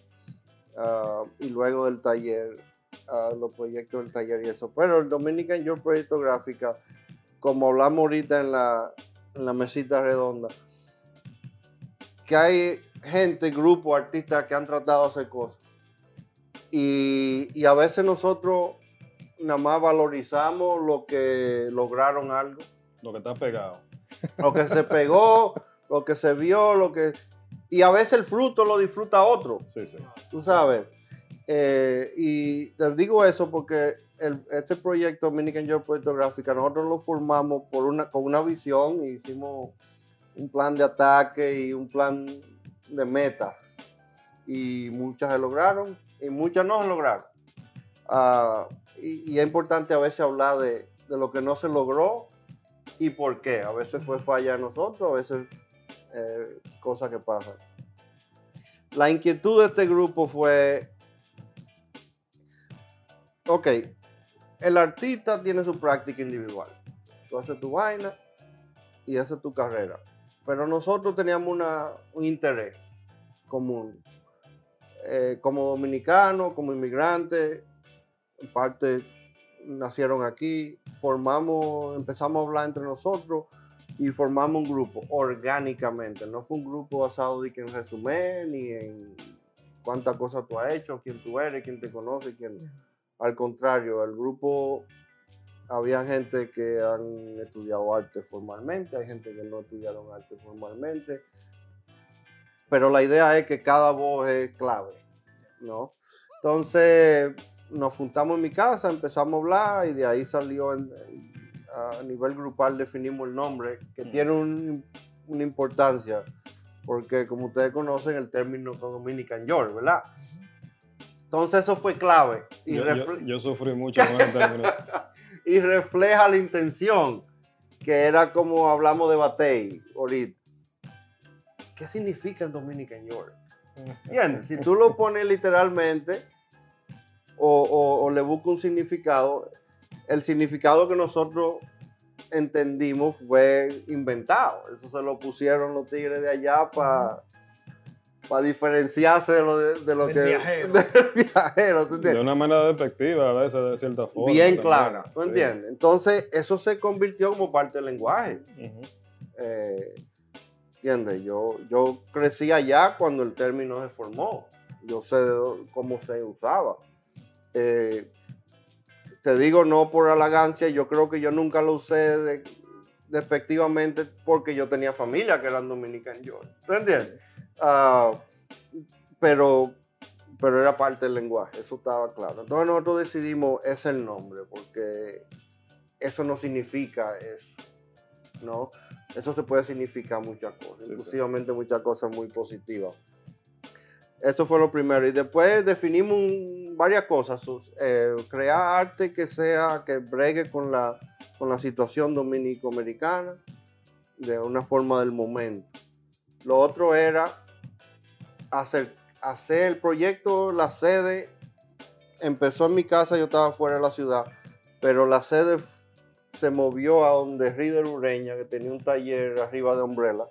Ah, y luego del taller, ah, los proyectos del taller y eso. Pero el Dominican York Proyecto Gráfica, como hablamos ahorita en la, en la mesita redonda, que hay gente, grupo, artistas que han tratado de hacer cosas. Y, y a veces nosotros nada más valorizamos lo que lograron algo. Lo que está pegado lo que se pegó, lo que se vio, lo que... Y a veces el fruto lo disfruta otro. Sí, sí. Tú sabes. Eh, y te digo eso porque este proyecto Dominican York Gráfica, nosotros lo formamos por una, con una visión y hicimos un plan de ataque y un plan de meta. Y muchas se lograron y muchas no se lograron. Ah, y, es importante a veces hablar de, de lo que no se logró y por qué. A veces fue falla de nosotros, a veces eh, cosas que pasan. La inquietud de este grupo fue, ok, el artista tiene su práctica individual. Tú haces tu vaina y haces tu carrera. Pero nosotros teníamos un interés común. Eh, como dominicanos, como inmigrantes, en parte nacieron aquí, formamos, empezamos a hablar entre nosotros y formamos un grupo orgánicamente. No fue un grupo basado en resumen ni en cuántas cosas tú has hecho, quién tú eres, quién te conoce, quién. Al contrario, el grupo había gente que han estudiado arte formalmente, hay gente que no estudiaron arte formalmente, pero la idea es que cada voz es clave, ¿no? Entonces nos juntamos en mi casa, empezamos a hablar y de ahí salió a nivel grupal definimos el nombre, que mm. tiene una importancia, porque como ustedes conocen el término Dominican York, ¿verdad? Entonces eso fue clave. Y yo, sufrí mucho con el término. *laughs* y refleja la intención, que era como hablamos de Batey ahorita. ¿Qué significa el Dominican York? Bien, si tú lo pones literalmente o, le buscas un significado, el significado que nosotros entendimos fue inventado. Eso se lo pusieron los tigres de allá para para diferenciarse de lo, de, lo que viajero. *laughs* viajero de una manera despectiva a veces de cierta forma bien clara ¿tú entiendes? entonces eso se convirtió como parte del lenguaje eh, ¿entiendes? yo yo crecí allá cuando el término se formó yo sé cómo se usaba eh, te digo no por halagancia yo creo que yo nunca lo usé despectivamente porque yo tenía familia que eran dominicanos ¿tú entiendes? Ah, pero, pero era parte del lenguaje, eso estaba claro. Entonces nosotros decidimos ese el nombre, porque eso no significa eso, ¿no? Eso se puede significar muchas cosas, inclusivamente muchas cosas muy positivas. Eso fue lo primero. Y después definimos varias cosas. Eh, crear arte que sea, que bregue con la, con la situación dominico-americana de una forma del momento. Lo otro era hacer, hacer el proyecto, la sede, empezó en mi casa, yo estaba fuera de la ciudad, pero la sede se movió a donde Rider Ureña, que tenía un taller arriba de Umbrella,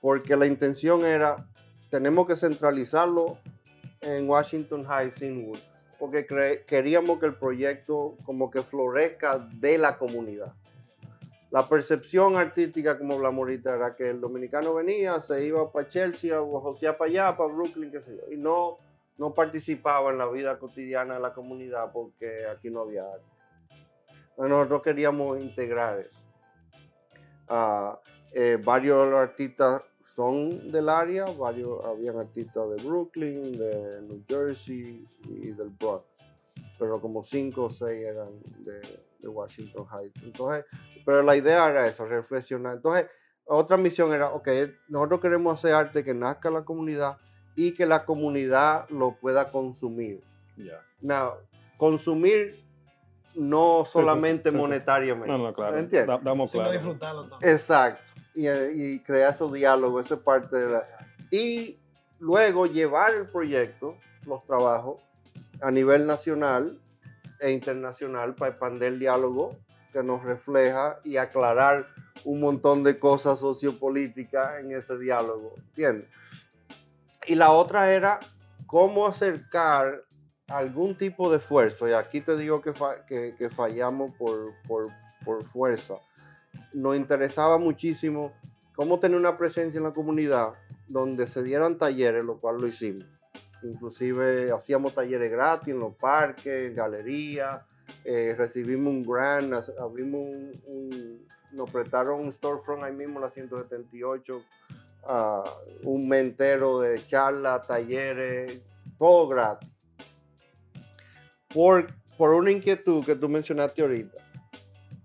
porque la intención era, tenemos que centralizarlo en Washington Heights, Inwood, porque queríamos que el proyecto como que florezca de la comunidad la percepción artística, como hablamos ahorita, era que el dominicano venía, se iba para Chelsea o José para allá, para Brooklyn, qué sé yo, y no, no participaba en la vida cotidiana de la comunidad porque aquí no había arte. Nosotros queríamos integrar eso. Ah, eh, varios artistas son del área, varios habían artistas de Brooklyn, de New Jersey y del Bronx, pero como cinco o seis eran de, de Washington Heights. Entonces, pero la idea era eso, reflexionar. Entonces, otra misión era, ok, nosotros queremos hacer arte que nazca la comunidad y que la comunidad lo pueda consumir. Yeah. consumir no solamente monetariamente. No, no, claro. ¿Entiendes? damos claro. disfrutarlo Exacto. Y, y crear esos diálogos, esa es parte de la... Y luego llevar el proyecto, los trabajos, a nivel nacional e internacional para expandir el diálogo que nos refleja y aclarar un montón de cosas sociopolíticas en ese diálogo, ¿entiendes? Y la otra era cómo acercar algún tipo de esfuerzo, y aquí te digo que, que, fallamos por, por, por fuerza, nos interesaba muchísimo cómo tener una presencia en la comunidad donde se dieran talleres, lo cual lo hicimos Inclusive hacíamos talleres gratis en los parques, en galerías, eh, recibimos un grant, nos prestaron un storefront ahí mismo, la 178, ah, un mentero de charlas, talleres, todo gratis. Por, por una inquietud que tú mencionaste ahorita,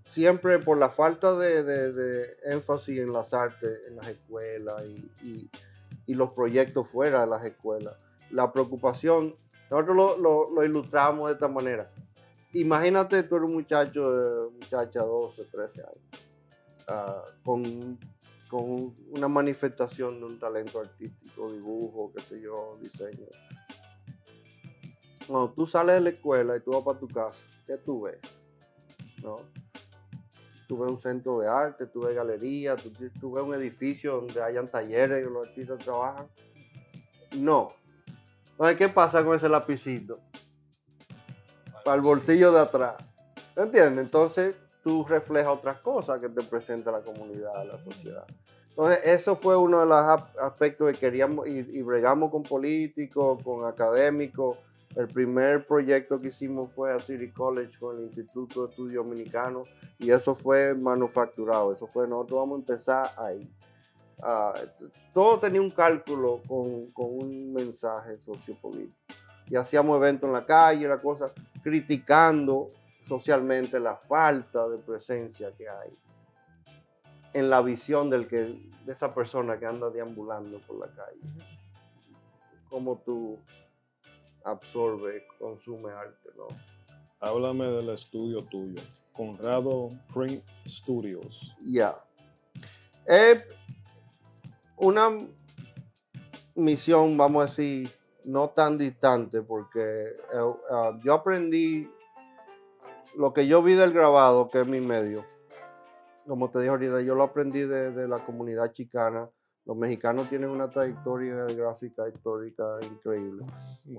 siempre por la falta de, énfasis en las artes, en las escuelas y los proyectos fuera de las escuelas la preocupación, nosotros lo, ilustramos de esta manera. Imagínate tú eres un muchacho, muchacha, 12, 13 años, ah, con con una manifestación de un talento artístico, dibujo, qué sé yo, diseño. Cuando tú sales de la escuela y tú vas para tu casa, ¿qué tú ves? ¿No? Tú ves un centro de arte, tú ves galerías, tú, ves un edificio donde hayan talleres y los artistas trabajan. No. Entonces, ¿qué pasa con ese lapicito? Para el bolsillo de atrás. ¿Entiendes? Entonces, tú reflejas otras cosas que te presenta la comunidad, la sociedad. Entonces, eso fue uno de los aspectos que queríamos y, bregamos con políticos, con académicos. El primer proyecto que hicimos fue a City College con el Instituto de Estudios Dominicanos y eso fue manufacturado. Eso fue, nosotros vamos a empezar ahí. Ah, todo tenía un cálculo con, con un mensaje sociopolítico. Y hacíamos eventos en la calle, la cosa, criticando socialmente la falta de presencia que hay en la visión del que, de esa persona que anda deambulando por la calle. Cómo tú absorbes, consume arte, ¿no? Háblame del estudio tuyo, Conrado Print Studios. Ya. Es una misión, vamos a decir, no tan distante, porque eh, ah, yo aprendí lo que yo vi del grabado, que es mi medio, como te dije ahorita, yo lo aprendí de, la comunidad chicana. Los mexicanos tienen una trayectoria gráfica histórica increíble.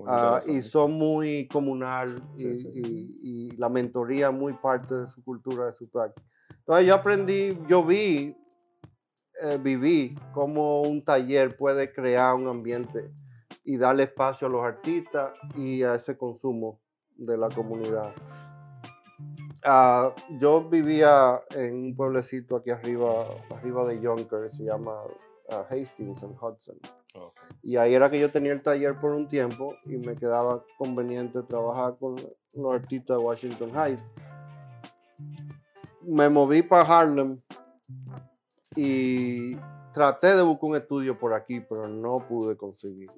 Ah, y son muy comunal y, la mentoría muy parte de su cultura, de su práctica. Entonces yo aprendí, yo vi, eh, viví cómo un taller puede crear un ambiente y darle espacio a los artistas y a ese consumo de la comunidad. Ah, yo vivía en un pueblecito aquí arriba, arriba de Yonker, se llama ah, Hastings en Hudson. Y ahí era que yo tenía el taller por un tiempo y me quedaba conveniente trabajar con los artistas de Washington Heights. Me moví para Harlem y traté de buscar un estudio por aquí, pero no pude conseguirlo.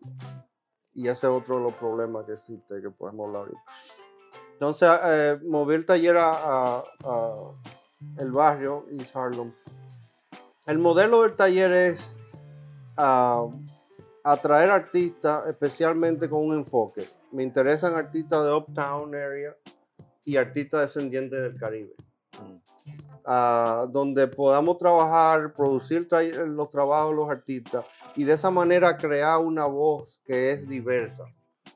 Y ese es otro de los problemas que existe, que podemos hablar. Entonces, eh, moví el taller a, el barrio East Harlem. El modelo del taller es atraer artistas, especialmente con un enfoque. Me interesan artistas de Uptown Area y artistas descendientes del Caribe. Mm. donde podamos trabajar, producir los trabajos de los artistas y de esa manera crear una voz que es diversa.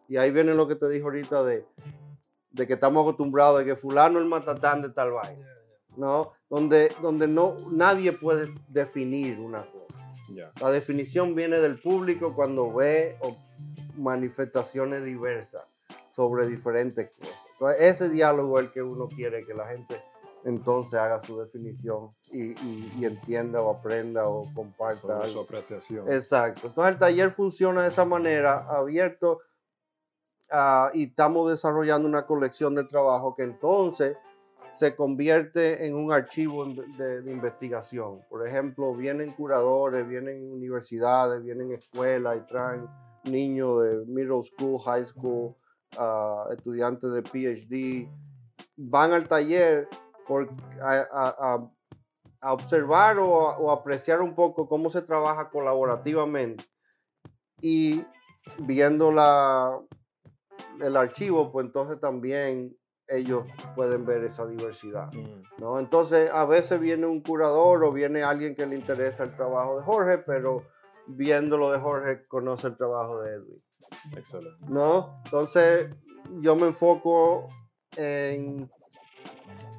Y ahí viene lo que te dije ahorita de de que estamos acostumbrados de que fulano es el matatán de tal vaina, ¿no? Donde, donde no, nadie puede definir una cosa. La definición viene del público cuando ve manifestaciones diversas sobre diferentes cosas. Entonces, ese diálogo es el que uno quiere que la gente entonces haga su definición y, entienda o aprenda o comparta. su apreciación. Exacto. Entonces el taller funciona de esa manera, abierto Ah, y estamos desarrollando una colección de trabajo que entonces se convierte en un archivo de, investigación. Por ejemplo, vienen curadores, vienen universidades, vienen escuelas y traen niños de middle school, high school, ah, estudiantes de PhD, van al taller por, a, observar o, o apreciar un poco cómo se trabaja colaborativamente y viendo la, el archivo, pues entonces también ellos pueden ver esa diversidad. Mm. ¿no? Entonces, a veces viene un curador o viene alguien que le interesa el trabajo de Jorge, pero viéndolo de Jorge conoce el trabajo de Edwin. Excelente. ¿No? Entonces, yo me enfoco en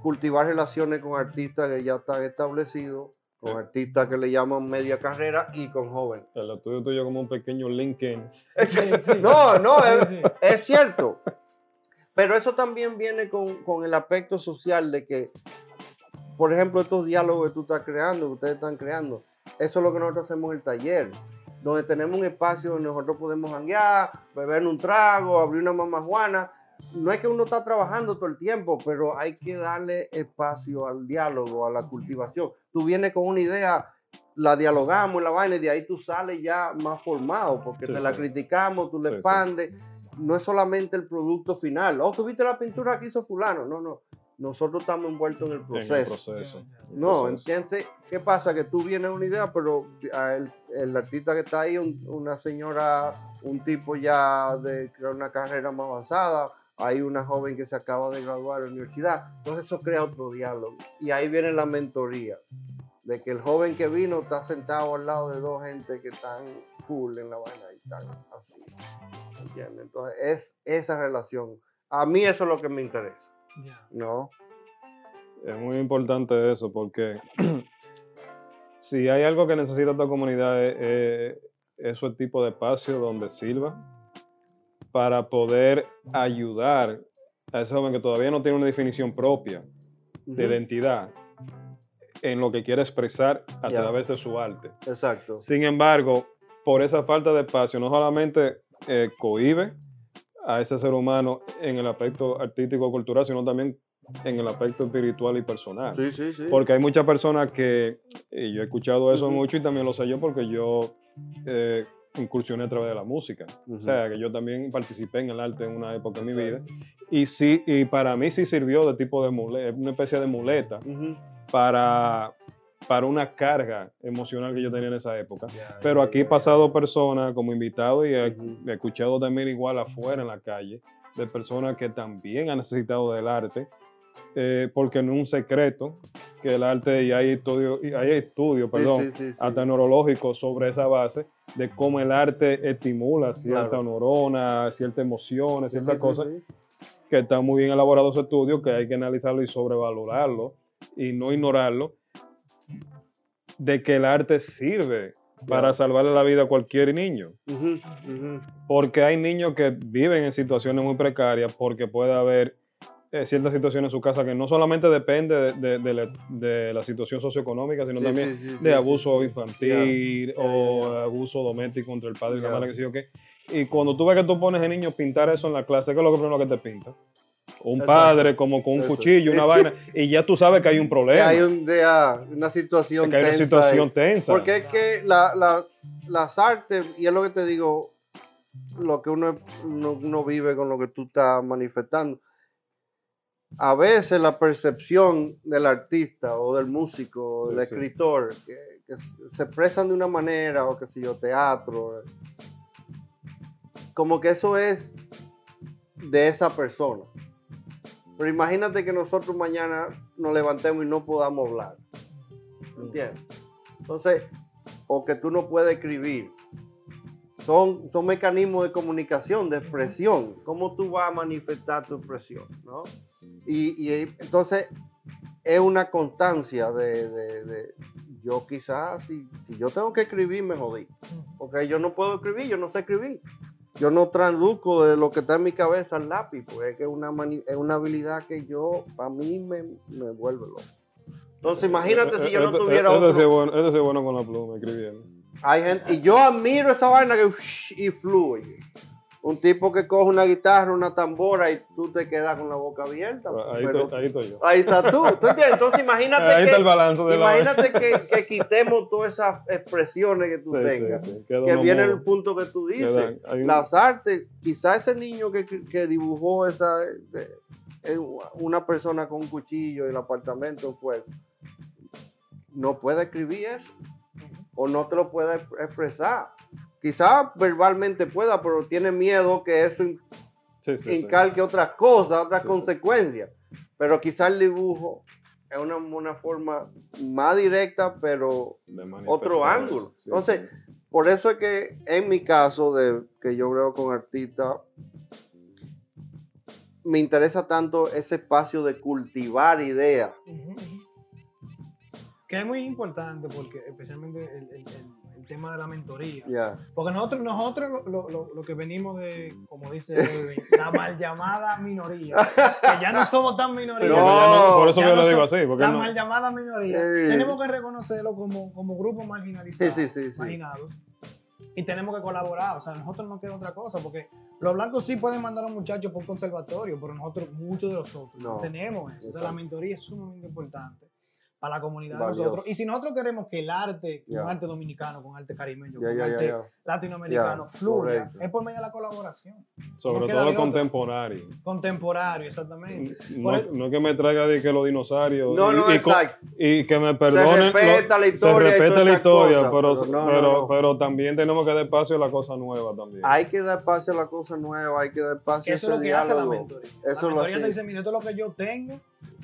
cultivar relaciones con artistas que ya están establecidos con artistas que le llaman media carrera y con jóvenes. El estudio tuyo como un pequeño LinkedIn. *laughs* No, no, es, cierto. Pero eso también viene con, con, el aspecto social de que, por ejemplo, estos diálogos que tú estás creando, que ustedes están creando, eso es lo que nosotros hacemos en el taller, donde tenemos un espacio donde nosotros podemos hanguear, beber un trago, abrir una mamajuana no es que uno está trabajando todo el tiempo, pero hay que darle espacio al diálogo, a la cultivación. Tú vienes con una idea, la dialogamos, la vaina, y de ahí tú sales ya más formado, porque te la criticamos, tú le expandes. No es solamente el producto final. Oh, tuviste la pintura que hizo fulano. No, no. nosotros estamos envueltos en el En proceso. el proceso. No, proceso. entonces, ¿qué pasa? Que tú vienes una idea, pero el, el artista que está ahí, un- una señora, un tipo ya de una carrera más avanzada, hay una joven que se acaba de graduar de la universidad. Entonces eso crea otro diálogo. Y ahí viene la mentoría, de que el joven que vino está sentado al lado de dos gente que están full en la vaina y están así. ¿Entiendes? Entonces es esa relación. A mí eso es lo que me interesa. ¿no? Es muy importante eso porque *clears throat* si hay algo que necesita esta comunidad es, es ese tipo de espacio donde sirva para poder ayudar a ese joven que todavía no tiene una definición propia de identidad en lo que quiere expresar a través de su arte. Exacto. Sin embargo, por esa falta de espacio, no solamente eh, cohíbe a ese ser humano en el aspecto artístico cultural, sino también en el aspecto espiritual y personal. Sí, sí, sí. Porque hay muchas personas que, y yo he escuchado eso mucho y también lo sé yo porque yo eh, incursioné a través de la música. O Ujú. sea, que yo también participé en el arte en una época de mi vida. Y sí, y para mí sí sirvió de tipo de muleta, una especie de muleta Ujú. para, para una carga emocional que yo tenía en esa época. Ya, Pero ya, aquí he ya, pasado personas como invitado y he, Ujú. he escuchado también igual afuera en la calle de personas que también han necesitado del arte, eh, porque no es un secreto que el arte y hay estudios, hay estudios, ya. perdón, sí, sí, sí. hasta neurológicos sobre esa base de cómo el arte estimula ciertas Claro. neuronas, ciertas emociones, Sí, ciertas sí, sí, cosas sí. que están muy bien elaborados estudios, que hay que analizarlo y sobrevalorarlo y no ignorarlo, de que el arte sirve para salvarle la vida a cualquier niño. Ujú, ujú. Porque hay niños que viven en situaciones muy precarias porque puede haber eh, ciertas situaciones en su casa que no solamente depende de, de- de la, de la situación socioeconómica, sino Sí, también sí, sí, sí, de sí, abuso sí. infantil o abuso doméstico entre el padre y la madre, que sé yo qué. Y cuando tú ves que tú pones a niños pintar eso en la clase, ¿qué es lo que primero que te pinta? Un Exacto. padre como con un Eso. cuchillo, una *laughs* Sí. vaina, y ya tú sabes que hay un Que problema, hay un día, una situación que hay una tensa situación ahí. tensa. Porque es que la- la- las artes, y es lo que te digo, lo que uno, uno, uno vive con lo que tú estás manifestando. A veces la percepción del artista o del músico o del Sí, sí. escritor que, que se expresan de una manera o que sé yo, teatro, como que eso es de esa persona. Pero imagínate que nosotros mañana nos levantemos y no podamos hablar. ¿Entiendes? Entonces, o que tú no puedes escribir. Son, son mecanismos de comunicación, de expresión. ¿Cómo tú vas a manifestar tu expresión? ¿no? Y, y, eh, entonces es una constancia de, de- de- yo quizás, si, si yo tengo que escribir, me jodí. Porque yo no puedo escribir, yo no sé escribir. Yo no traduzco de lo que está en mi cabeza al lápiz, porque es que es una, mani- es una habilidad que yo, para mí, me, me vuelve loco. Entonces, imagínate si yo no Este- tuviera este sí es otro. bueno, es bueno con la pluma, escribiendo. Hay gente, y yo admiro esa vaina que y fluye. Un tipo que coge una guitarra, una tambora y tú te quedas con la boca abierta. Ahí, pero- estoy, ahí estoy yo. ahí está tú. Entonces, imagínate Ahí está el que, balance de la imagínate que, que quitemos todas esas expresiones que tú Sí, tengas. sí, que viene el punto que tú dices. Un- Las artes, quizá ese niño que, que dibujó esa eh, eh, una persona con un cuchillo en el apartamento fue no puede escribir eso o no te lo puede expresar. Quizá verbalmente pueda, pero tiene miedo que eso sí, sí, sí. incalque otras cosas, otras Sí, sí. consecuencias. Pero quizá el dibujo es una, una forma más directa, pero otro ángulo. Entonces, sí. por eso es que en mi caso, de que yo creo con artistas, me interesa tanto ese espacio de cultivar ideas. Que es muy importante porque especialmente el, el- el- el tema de la mentoría. Porque nosotros, nosotros lo, lo- lo- que venimos de, como dice *laughs* Edwin, la mal llamada minoría, que ya no somos tan minoría. No, por eso yo no lo digo así. Porque la no- mal llamada minoría. Tenemos que reconocerlo como, como grupo marginalizado, Sí, sí, sí, sí. marginados. Y tenemos que colaborar. O sea, nosotros no queda otra cosa. Porque los blancos sí pueden mandar a un muchacho por un conservatorio, pero nosotros, muchos de nosotros, no, No. tenemos eso. O sea, la mentoría es sumamente importante. Para la comunidad de nosotros. Y si nosotros queremos que el arte, Ya. con arte dominicano, con arte caribeño, con arte latinoamericano Ya, fluya, correcto. es por medio de la colaboración. Sobre No todo contemporáneo. Contemporáneo, exactamente. No, el- no que me traiga de que los dinosaurios. No, y- no, y, exacto. y que me perdonen. respeta la historia Se respeta la historia, cosas, pero, pero no, pero, no, no. pero también tenemos que dar espacio a la cosa nueva también. Hay que dar espacio a la cosa nueva, hay que dar espacio a Eso ese es lo que hace la mentoría. Eso la mentoría te dice, mira, esto es lo que yo tengo.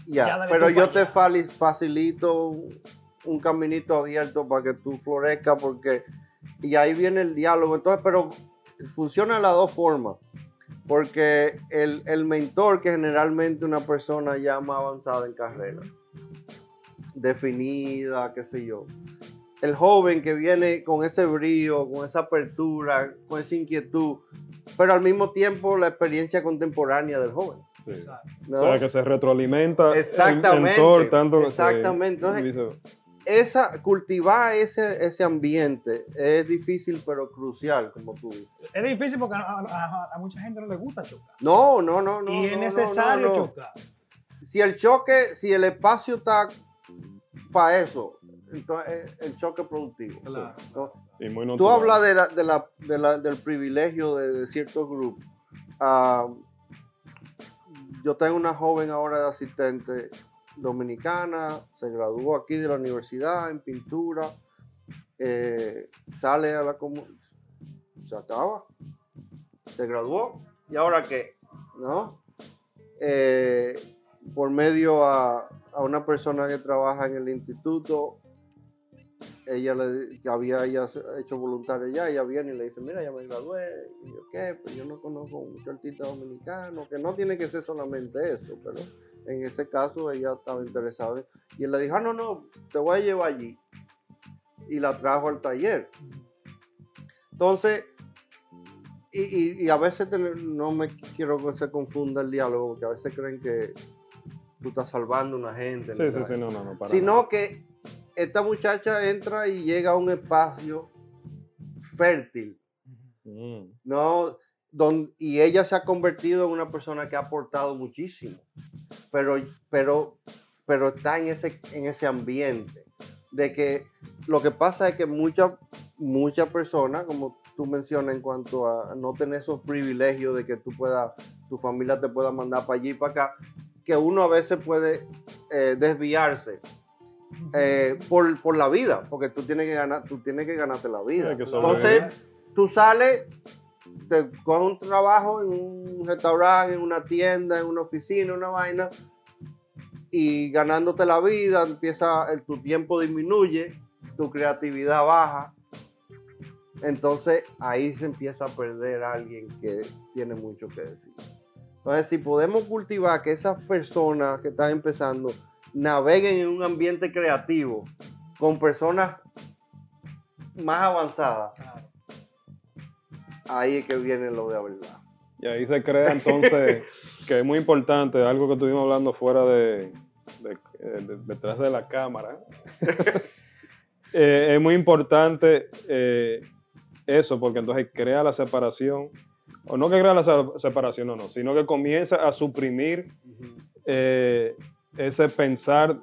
Ya, pero yo te facilito un, un caminito abierto para que tú florezcas porque y ahí viene el diálogo. Entonces, pero funciona de las dos formas. Porque el, el mentor, que generalmente una persona ya más avanzada en carrera, definida, qué sé yo. El joven que viene con ese brío, con esa apertura, con esa inquietud, pero al mismo tiempo la experiencia contemporánea del joven. Sí. Exacto. ¿no? O sea, que se retroalimenta el Exactamente, mentor tanto que se- exactamente. Entonces, esa, cultivar ese, ese ambiente es difícil pero crucial, como tú dices. Es difícil porque a, a- a mucha gente no le gusta chocar. No, no, no, no. y es no, necesario no, no. chocar. Si el choque, si el espacio está para eso, entonces el choque productivo. Claro. ¿no? y muy Tú hablas de la, de la, de la- del privilegio de, de ciertos grupos. Ah, yo tengo una joven ahora de asistente dominicana, se graduó aquí de la universidad en pintura, eh, sale a la comunidad, se acaba, se graduó, ¿y ahora qué? ¿No? Eh, por medio a, a una persona que trabaja en el instituto, ella le, que había ella hecho voluntario ya, ella viene y le dice, mira, ya me gradué, y yo qué, pues yo no conozco mucho artista dominicano, que no tiene que ser solamente eso, pero en ese caso ella estaba interesada. Y él le dijo, ah, no, no, te voy a llevar allí. Y la trajo al taller. Entonces, y, y- y a veces te- no me quiero que se confunda el diálogo, porque a veces creen que tú estás salvando a una gente. Sí, sí, sí, no, no, no. Para sino que esta muchacha entra y llega a un espacio fértil, Mm. ¿no? Don- y ella se ha convertido en una persona que ha aportado muchísimo, pero, pero, pero está en ese, en ese ambiente de que lo que pasa es que muchas muchas personas, como tú mencionas en cuanto a no tener esos privilegios de que tú puedas, tu familia te pueda mandar para allí y para acá, que uno a veces puede eh, desviarse eh, por, por la vida, porque tú tienes que ganar, tú tienes que ganarte la vida. Entonces, tú sales, te coges un trabajo en un restaurante, en una tienda, en una oficina, una vaina, y ganándote la vida, empieza, el, tu tiempo disminuye, tu creatividad baja. Entonces ahí se empieza a perder a alguien que tiene mucho que decir. Entonces, si podemos cultivar que esas personas que están empezando naveguen en un ambiente creativo con personas más avanzadas, Claro. ahí es que viene lo de la verdad. Y ahí se crea entonces, *laughs* que es muy importante, algo que estuvimos hablando fuera de, de- eh, de- detrás de la cámara. *laughs* Eh, es muy importante eh, eso, porque entonces crea la separación, o no que crea la se- separación, no, no, sino que comienza a suprimir eh, ese pensar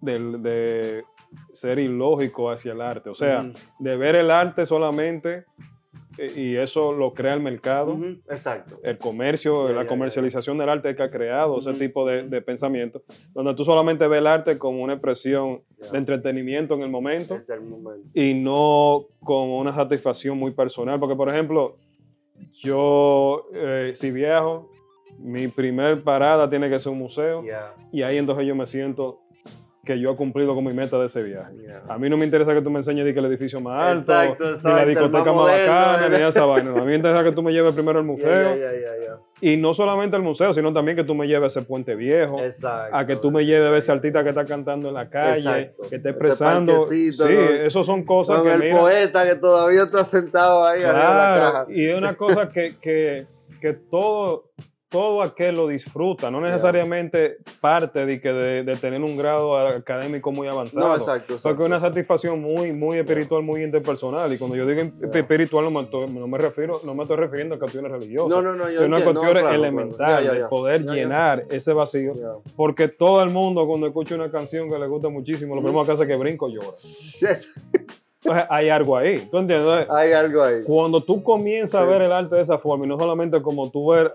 del- de ser ilógico hacia el arte. O sea, de ver el arte solamente eh, y eso lo crea el mercado, Exacto. el comercio, la comercialización del arte que ha creado ese tipo de, pensamiento, donde tú solamente ves el arte como una expresión de entretenimiento en el momento Desde el momento. y no como una satisfacción muy personal. Porque, por ejemplo, yo, eh, si viajo, mi primer parada tiene que ser un museo Ya, y ahí entonces yo me siento que yo he cumplido con mi meta de ese viaje. A mí no me interesa que tú me enseñes que el edificio más alto, Exacto, ni la exacto, discoteca más bacana, ni esa vaina. A mí me interesa que tú me lleves primero al museo. Y no solamente al museo, sino también que tú me lleves a ese puente viejo. Exacto. A que tú me lleves a ese artista que está cantando en la calle, Exacto. que está expresando. Sí, eso son cosas Con que el mira, poeta que todavía está sentado ahí arriba de la Claro, caja. y es una cosa que, que, que todo todo aquel lo disfruta, no necesariamente parte de, que de, tener un grado académico muy avanzado. No, exacto. Porque es una satisfacción muy, muy espiritual, muy interpersonal. Y cuando yo digo espiritual, no me, refiero, no me estoy refiriendo a cuestiones religiosas. No, no, no. Yo una cuestión elemental de poder llenar ese vacío. Porque todo el mundo, cuando escucha una canción que le gusta muchísimo, lo primero que hace es que brinco llora. Entonces hay algo ahí. ¿Tú entiendes? Hay algo ahí. Cuando tú comienzas a ver el arte de esa forma, y no solamente como tú ver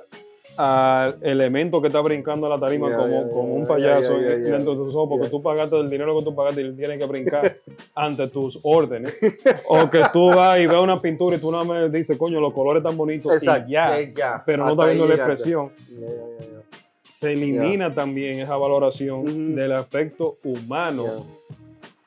al elemento que está brincando a la tarima como, un payaso dentro de tus ojos, porque tú pagaste el dinero que tú pagaste y tienes que brincar *laughs* ante tus órdenes. o que tú vas y ves una pintura y tú nada más dices, coño, los colores tan bonitos y ya, pero no estás viendo la expresión. Se elimina también esa valoración del aspecto humano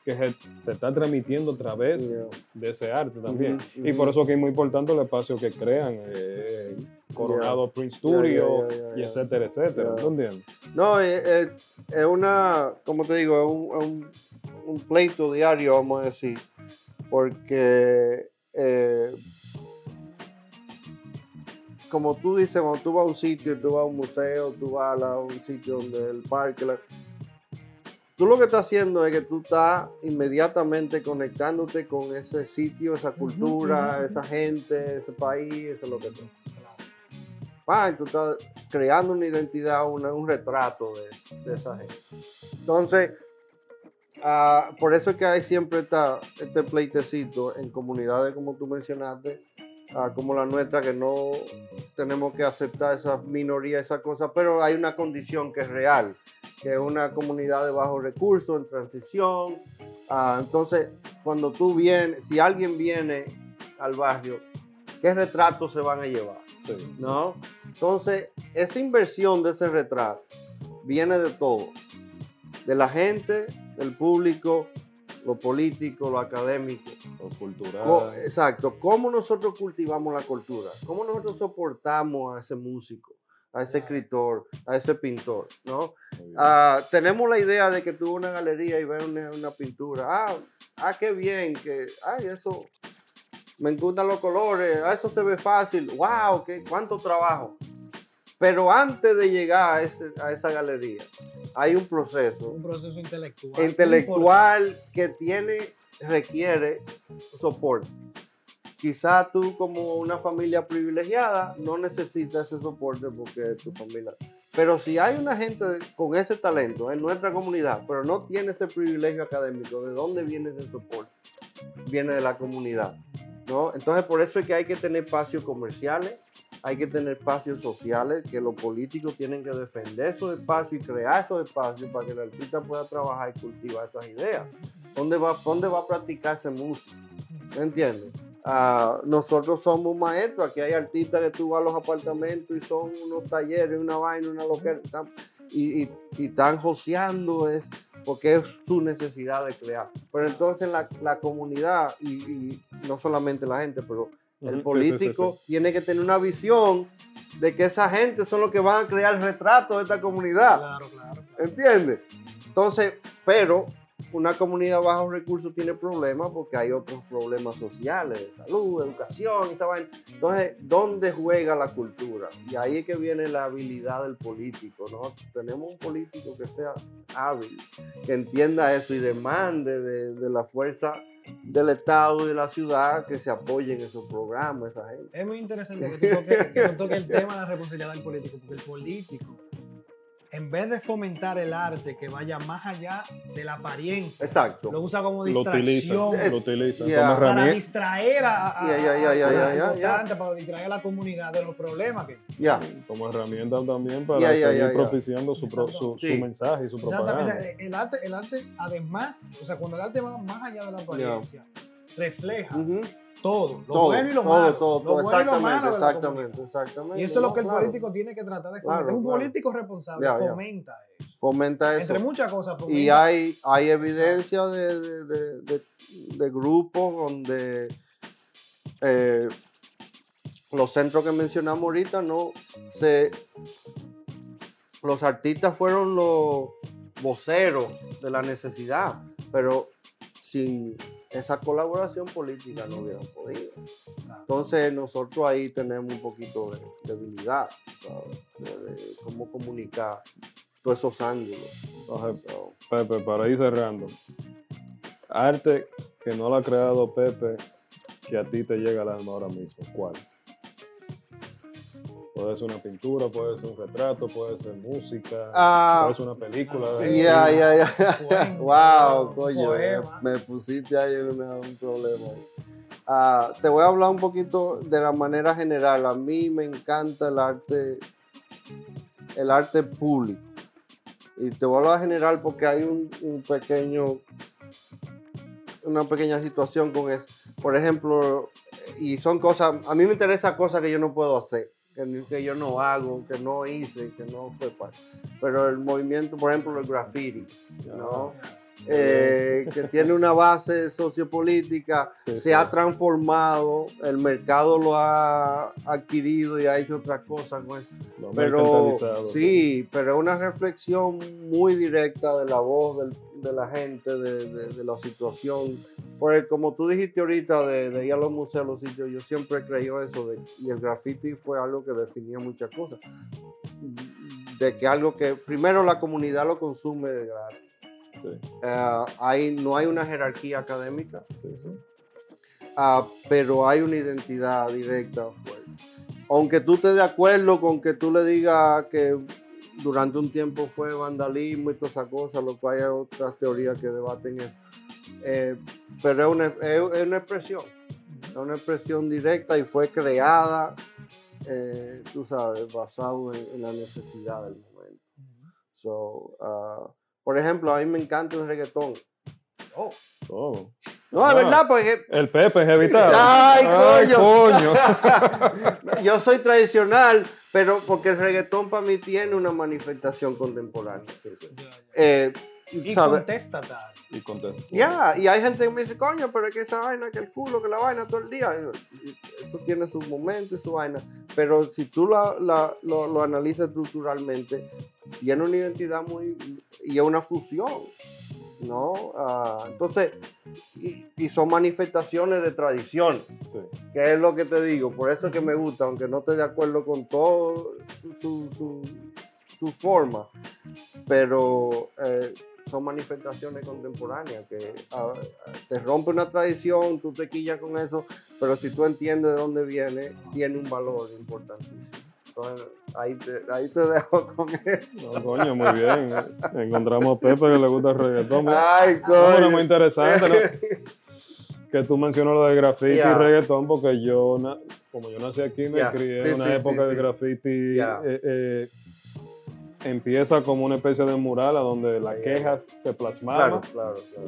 que se, está transmitiendo a través de ese arte también. Y por eso que es muy importante el espacio que crean, eh, Coronado Prince Studio, y etcétera, etcétera. ¿No entiendes? No, es, eh, eh, es, una, como te digo, es un, un, pleito diario, vamos a decir, porque como tú dices, cuando tú vas a un sitio, tú vas a un museo, tú vas a un sitio donde el parque, Tú lo que estás haciendo es que tú estás inmediatamente conectándote con ese sitio, esa cultura, esa gente, ese país, eso es lo que tú. Ah, tú estás creando una identidad, un retrato de, esa gente. Entonces, ah, por eso es que hay siempre esta, este pleitecito en comunidades como tú mencionaste, ah, como la nuestra, que no tenemos que aceptar esa minoría, esa cosa, pero hay una condición que es real que es una comunidad de bajos recursos, en transición. Ah, entonces, cuando tú vienes, si alguien viene al barrio, ¿qué retratos se van a llevar? ¿No? Entonces, esa inversión de ese retrato viene de todo. De la gente, del público, lo político, lo académico. Lo cultural. exacto. ¿Cómo nosotros cultivamos la cultura? ¿Cómo nosotros soportamos a ese músico? a ese escritor, a ese pintor, ¿no? Ah, tenemos la idea de que tuvo una galería y ve una, pintura. Ah, ah, qué bien, que, ay, eso, me encantan los colores, ah, eso se ve fácil, wow, qué, cuánto trabajo. Pero antes de llegar a, a esa galería, hay un proceso. Un proceso intelectual. Intelectual que tiene, requiere soporte. Quizá tú como una familia privilegiada no necesitas ese soporte porque tu familia. Pero si hay una gente con ese talento en nuestra comunidad, pero no tiene ese privilegio académico, ¿de dónde viene ese soporte? Viene de la comunidad. ¿no? Entonces por eso es que hay que tener espacios comerciales, hay que tener espacios sociales, que los políticos tienen que defender esos espacios y crear esos espacios para que el artista pueda trabajar y cultivar esas ideas. ¿Dónde va, dónde va a practicarse música? ¿Me entiendes? Ah, nosotros somos maestros, aquí hay artistas que tú vas a los apartamentos y son unos talleres, una vaina, una loquera, y, están joseando, es, porque es su necesidad de crear. Pero entonces la comunidad, y, no solamente la gente, pero el político tiene que tener una visión de que esa gente son los que van a crear el retrato de esta comunidad. Claro, claro. ¿Entiendes? Entonces, pero una comunidad bajo recursos tiene problemas porque hay otros problemas sociales, de salud, educación, y Entonces, ¿dónde juega la cultura? Y ahí es que viene la habilidad del político, ¿no? Tenemos un político que sea hábil, que entienda eso y demande de, la fuerza del Estado y de la ciudad que se apoyen esos programas, esa gente. Es muy interesante que tú toques, el tema de la responsabilidad del político, porque el político en vez de fomentar el arte que vaya más allá de la apariencia, Exacto. lo usa como distracción. Lo utiliza, para distraer a, para distraer a la comunidad de los problemas que como herramienta también para seguir propiciando su, su, mensaje y su propaganda. El arte, el arte, además, o sea, cuando el arte va más allá de la apariencia, refleja todo, lo bueno y lo malo. Todo, todo, exactamente, exactamente, exactamente. Y eso es lo que el político tiene que tratar de fomentar. es un político responsable, fomenta eso. Fomenta eso. Entre muchas cosas. Fomenta. Y hay, hay evidencia de, de, de, de, grupos donde eh, los centros que mencionamos ahorita no se. Los artistas fueron los voceros de la necesidad, pero sin esa colaboración política no hubieran podido. Entonces nosotros ahí tenemos un poquito de debilidad, De, cómo comunicar todos esos ángulos. Pepe, para ir cerrando, arte que no lo ha creado Pepe, que a ti te llega al alma ahora mismo, ¿cuál? Puede ser una pintura, puede ser un retrato, puede ser música, ah, puede ser una película. Ya, ya, ya. *laughs* Wow, coño, me, pusiste ahí un problema. Ah, te voy a hablar un poquito de la manera general. A mí me encanta el arte, el arte público. Y te voy a hablar general porque hay un, un pequeño, una pequeña situación con eso. Por ejemplo, y son cosas, a mí me interesa cosas que yo no puedo hacer que, yo no hago, que no hice, que no fue parte. Pero el movimiento, por ejemplo, el graffiti, ¿no? Eh, que tiene una base sociopolítica, se ha transformado, el mercado lo ha adquirido y ha hecho otras cosas eso. pero sí, pero es una reflexión muy directa de la voz de la gente, de, la situación. Porque como tú dijiste ahorita de, ir a los museos, los sitios, yo siempre he creído eso, y el graffiti fue algo que definía muchas cosas. De que algo que primero la comunidad lo consume de gratis eh, no hay una jerarquía académica, ah, pero hay una identidad directa. Aunque tú estés de acuerdo con que tú le digas que durante un tiempo fue vandalismo y todas esas cosas, lo cual hay otras teorías que debaten eso. Eh, pero es una, es, una, expresión, es una expresión directa y fue creada, eh, tú sabes, basado en, la necesidad del momento. So, uh, por ejemplo, a mí me encanta el reggaetón. Oh. oh. No, es verdad, porque. El Pepe es evitado. ¡Ay, coño! *laughs* Yo soy tradicional, pero porque el reggaetón para mí tiene una manifestación contemporánea. Eh, y contesta tal. Y contesta. Ya, y hay gente que me dice, coño, pero es que esa vaina, que el culo, que la vaina todo el día. Eso tiene sus momentos y su vaina. Pero si tú lo, lo analizas estructuralmente, tiene una identidad muy. y es una fusión. ¿No? Ah, entonces, y, son manifestaciones de tradición, que es lo que te digo, por eso es que me gusta, aunque no esté de acuerdo con todo su, forma, pero eh, son manifestaciones contemporáneas que ah, te rompe una tradición, tú te quillas con eso, pero si tú entiendes de dónde viene, tiene un valor importantísimo ahí te, ahí te dejo con eso. No, coño, muy bien. Encontramos a Pepe que le gusta el reggaetón. Ay, coño. muy interesante, ¿no? *laughs* que tú mencionas lo de graffiti y reggaetón, porque yo, como yo nací aquí, me crié en una época de graffiti eh, eh, empieza como una especie de mural a donde las quejas se plasmaban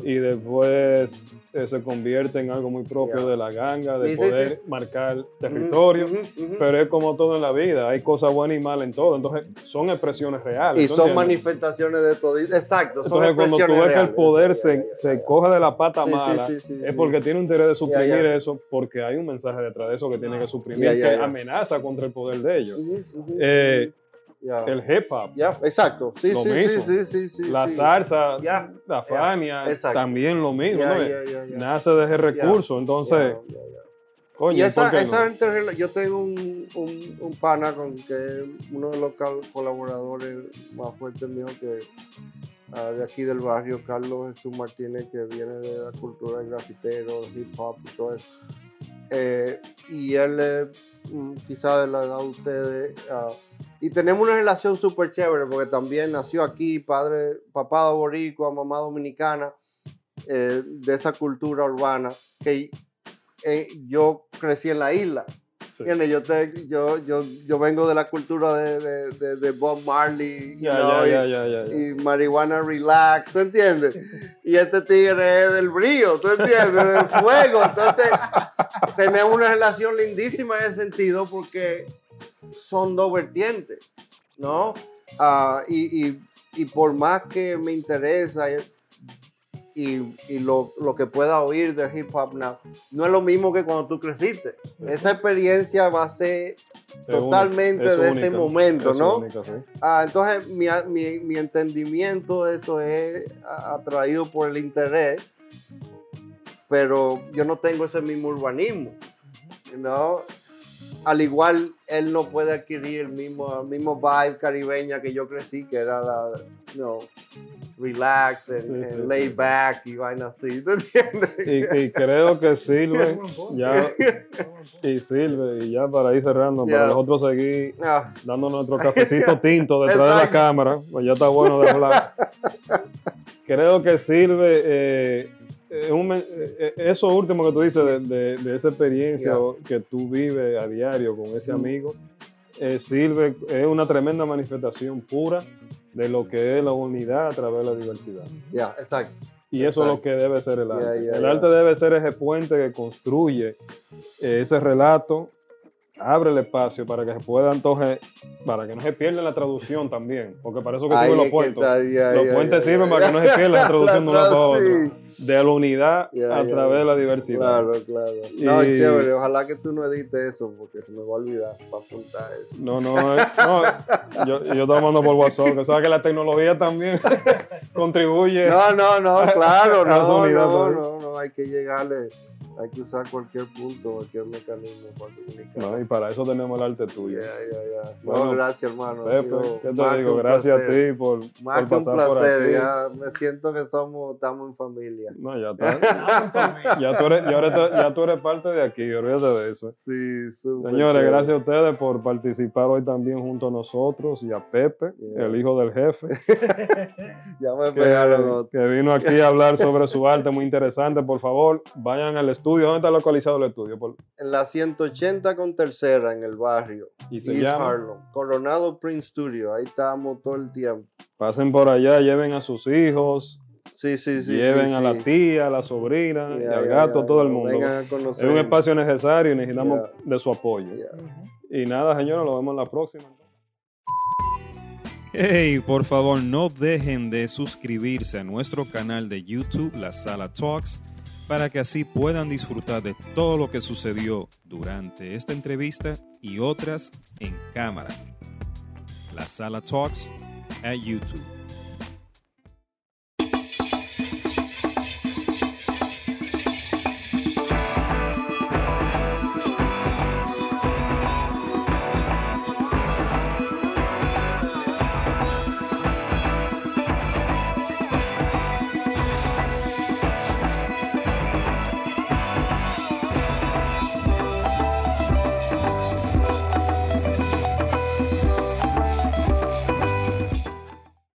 y después eh, se convierte en algo muy propio de la ganga, de poder marcar territorio, pero es como todo en la vida, hay cosas buenas y malas en todo, entonces son expresiones reales. Y son manifestaciones de todo, exacto. entonces cuando tú ves que el poder se, se coge de la pata mala, es porque tiene un interés de suprimir eso, porque hay un mensaje detrás de eso que tiene que suprimir, que amenaza contra el poder de ellos. Eh, el hip hop. exacto. Sí, lo sí, mismo. Sí, sí, sí, la salsa, la Fania, también lo mismo. Nace de ese recurso. Entonces, coño, y esa, esa yo tengo un, un, un, pana con que uno de los colaboradores más fuertes mío que uh, de aquí del barrio, Carlos Jesús Martínez, que viene de la cultura del grafitero, hip hop y todo eso. Eh, y él es mm, quizá de la edad de ustedes. Uh, y tenemos una relación súper chévere porque también nació aquí, padre, papá boricua, mamá dominicana, eh, de esa cultura urbana, que eh, yo crecí en la isla. Yo, te, yo, yo, yo, vengo de la cultura de, de, de Bob Marley y, marihuana relax, ¿tú entiendes? Y este tigre es del brío, ¿tú entiendes? Del fuego. Entonces, tenemos una relación lindísima en ese sentido porque son dos vertientes, ¿no? Ah, y, por más que me interesa y, lo, que pueda oír de hip hop now, no es lo mismo que cuando tú creciste. Esa experiencia va a ser totalmente de ese momento, ¿no? Ah, entonces, mi, entendimiento de eso es atraído por el interés pero yo no tengo ese mismo urbanismo, ¿no? Al igual, él no puede adquirir el mismo, el mismo vibe caribeña que yo crecí, que era la, no, relax, and, Sí, and sí, lay sí. back y vaina así, ¿te entiendes? Y, y creo que sirve, *laughs* ya, *laughs* y sirve, y ya para ir cerrando, Ya. para nosotros seguir Ah, dando nuestro cafecito *laughs* tinto detrás de la cámara, pues ya está bueno de hablar. Creo que sirve eh, eh, un men- eh, eso último que tú dices de, de- de esa experiencia Yeah. que tú vives a diario con ese Mm. amigo, eh, sirve, es una tremenda manifestación pura de lo que es la unidad a través de la diversidad. ya, exacto. Y eso es lo que debe ser el arte. Yeah, yeah, el yeah. arte debe ser ese puente que construye eh, ese relato, abre el espacio para que se pueda entonces, para que no se pierda la traducción también, porque para eso que sirven los puentes. Los puentes sirven para que no se pierda la *laughs* traducción de una otra. tradu- De la unidad a través de la diversidad. Claro, claro. No, chévere. Ojalá que tú no edites eso porque se me va a olvidar para apuntar eso. No, no, eh, no, yo, yo estoy hablando por WhatsApp, que sabes que la tecnología también *laughs* contribuye. No, no, no, claro, no, no, no, no, hay que llegarle, hay que usar cualquier punto, cualquier mecanismo para comunicar. No, y para eso tenemos el arte tuyo. Ya, ya, ya. No, Bueno, gracias, hermano. Pepe, ¿qué te más que digo? un Gracias placer. a ti por, Más por que un pasar por placer, aquí. ya me siento que somos, estamos en familia. No, ya. *laughs* Ya tú, eres, ya, eres, ya tú eres parte de aquí, olvídate de eso. Sí, súper. Señores, chévere. gracias a ustedes por participar hoy también junto a nosotros y a Pepe, Yeah. el hijo del jefe, *laughs* Ya me pegaron que, otro. que vino aquí a hablar sobre su arte muy interesante. Por favor, vayan al estudio. ¿Dónde está localizado el estudio? Por- En la 180 con tercera en el barrio. Y se East llama. Harlem. Coronado Print Studio. Ahí estamos todo el tiempo. Pasen por allá, lleven a sus hijos, Sí, sí, sí. lleven sí, a la tía, a la sobrina, y Ya, al gato, ya, todo el mundo. Vengan a Es conocer. un espacio necesario y necesitamos de su apoyo. Y nada, señores, nos vemos en la próxima. Hey, por favor, no dejen de suscribirse a nuestro canal de YouTube, La Sala Talks, para que así puedan disfrutar de todo lo que sucedió durante esta entrevista y otras en cámara. La Sala Talks at YouTube.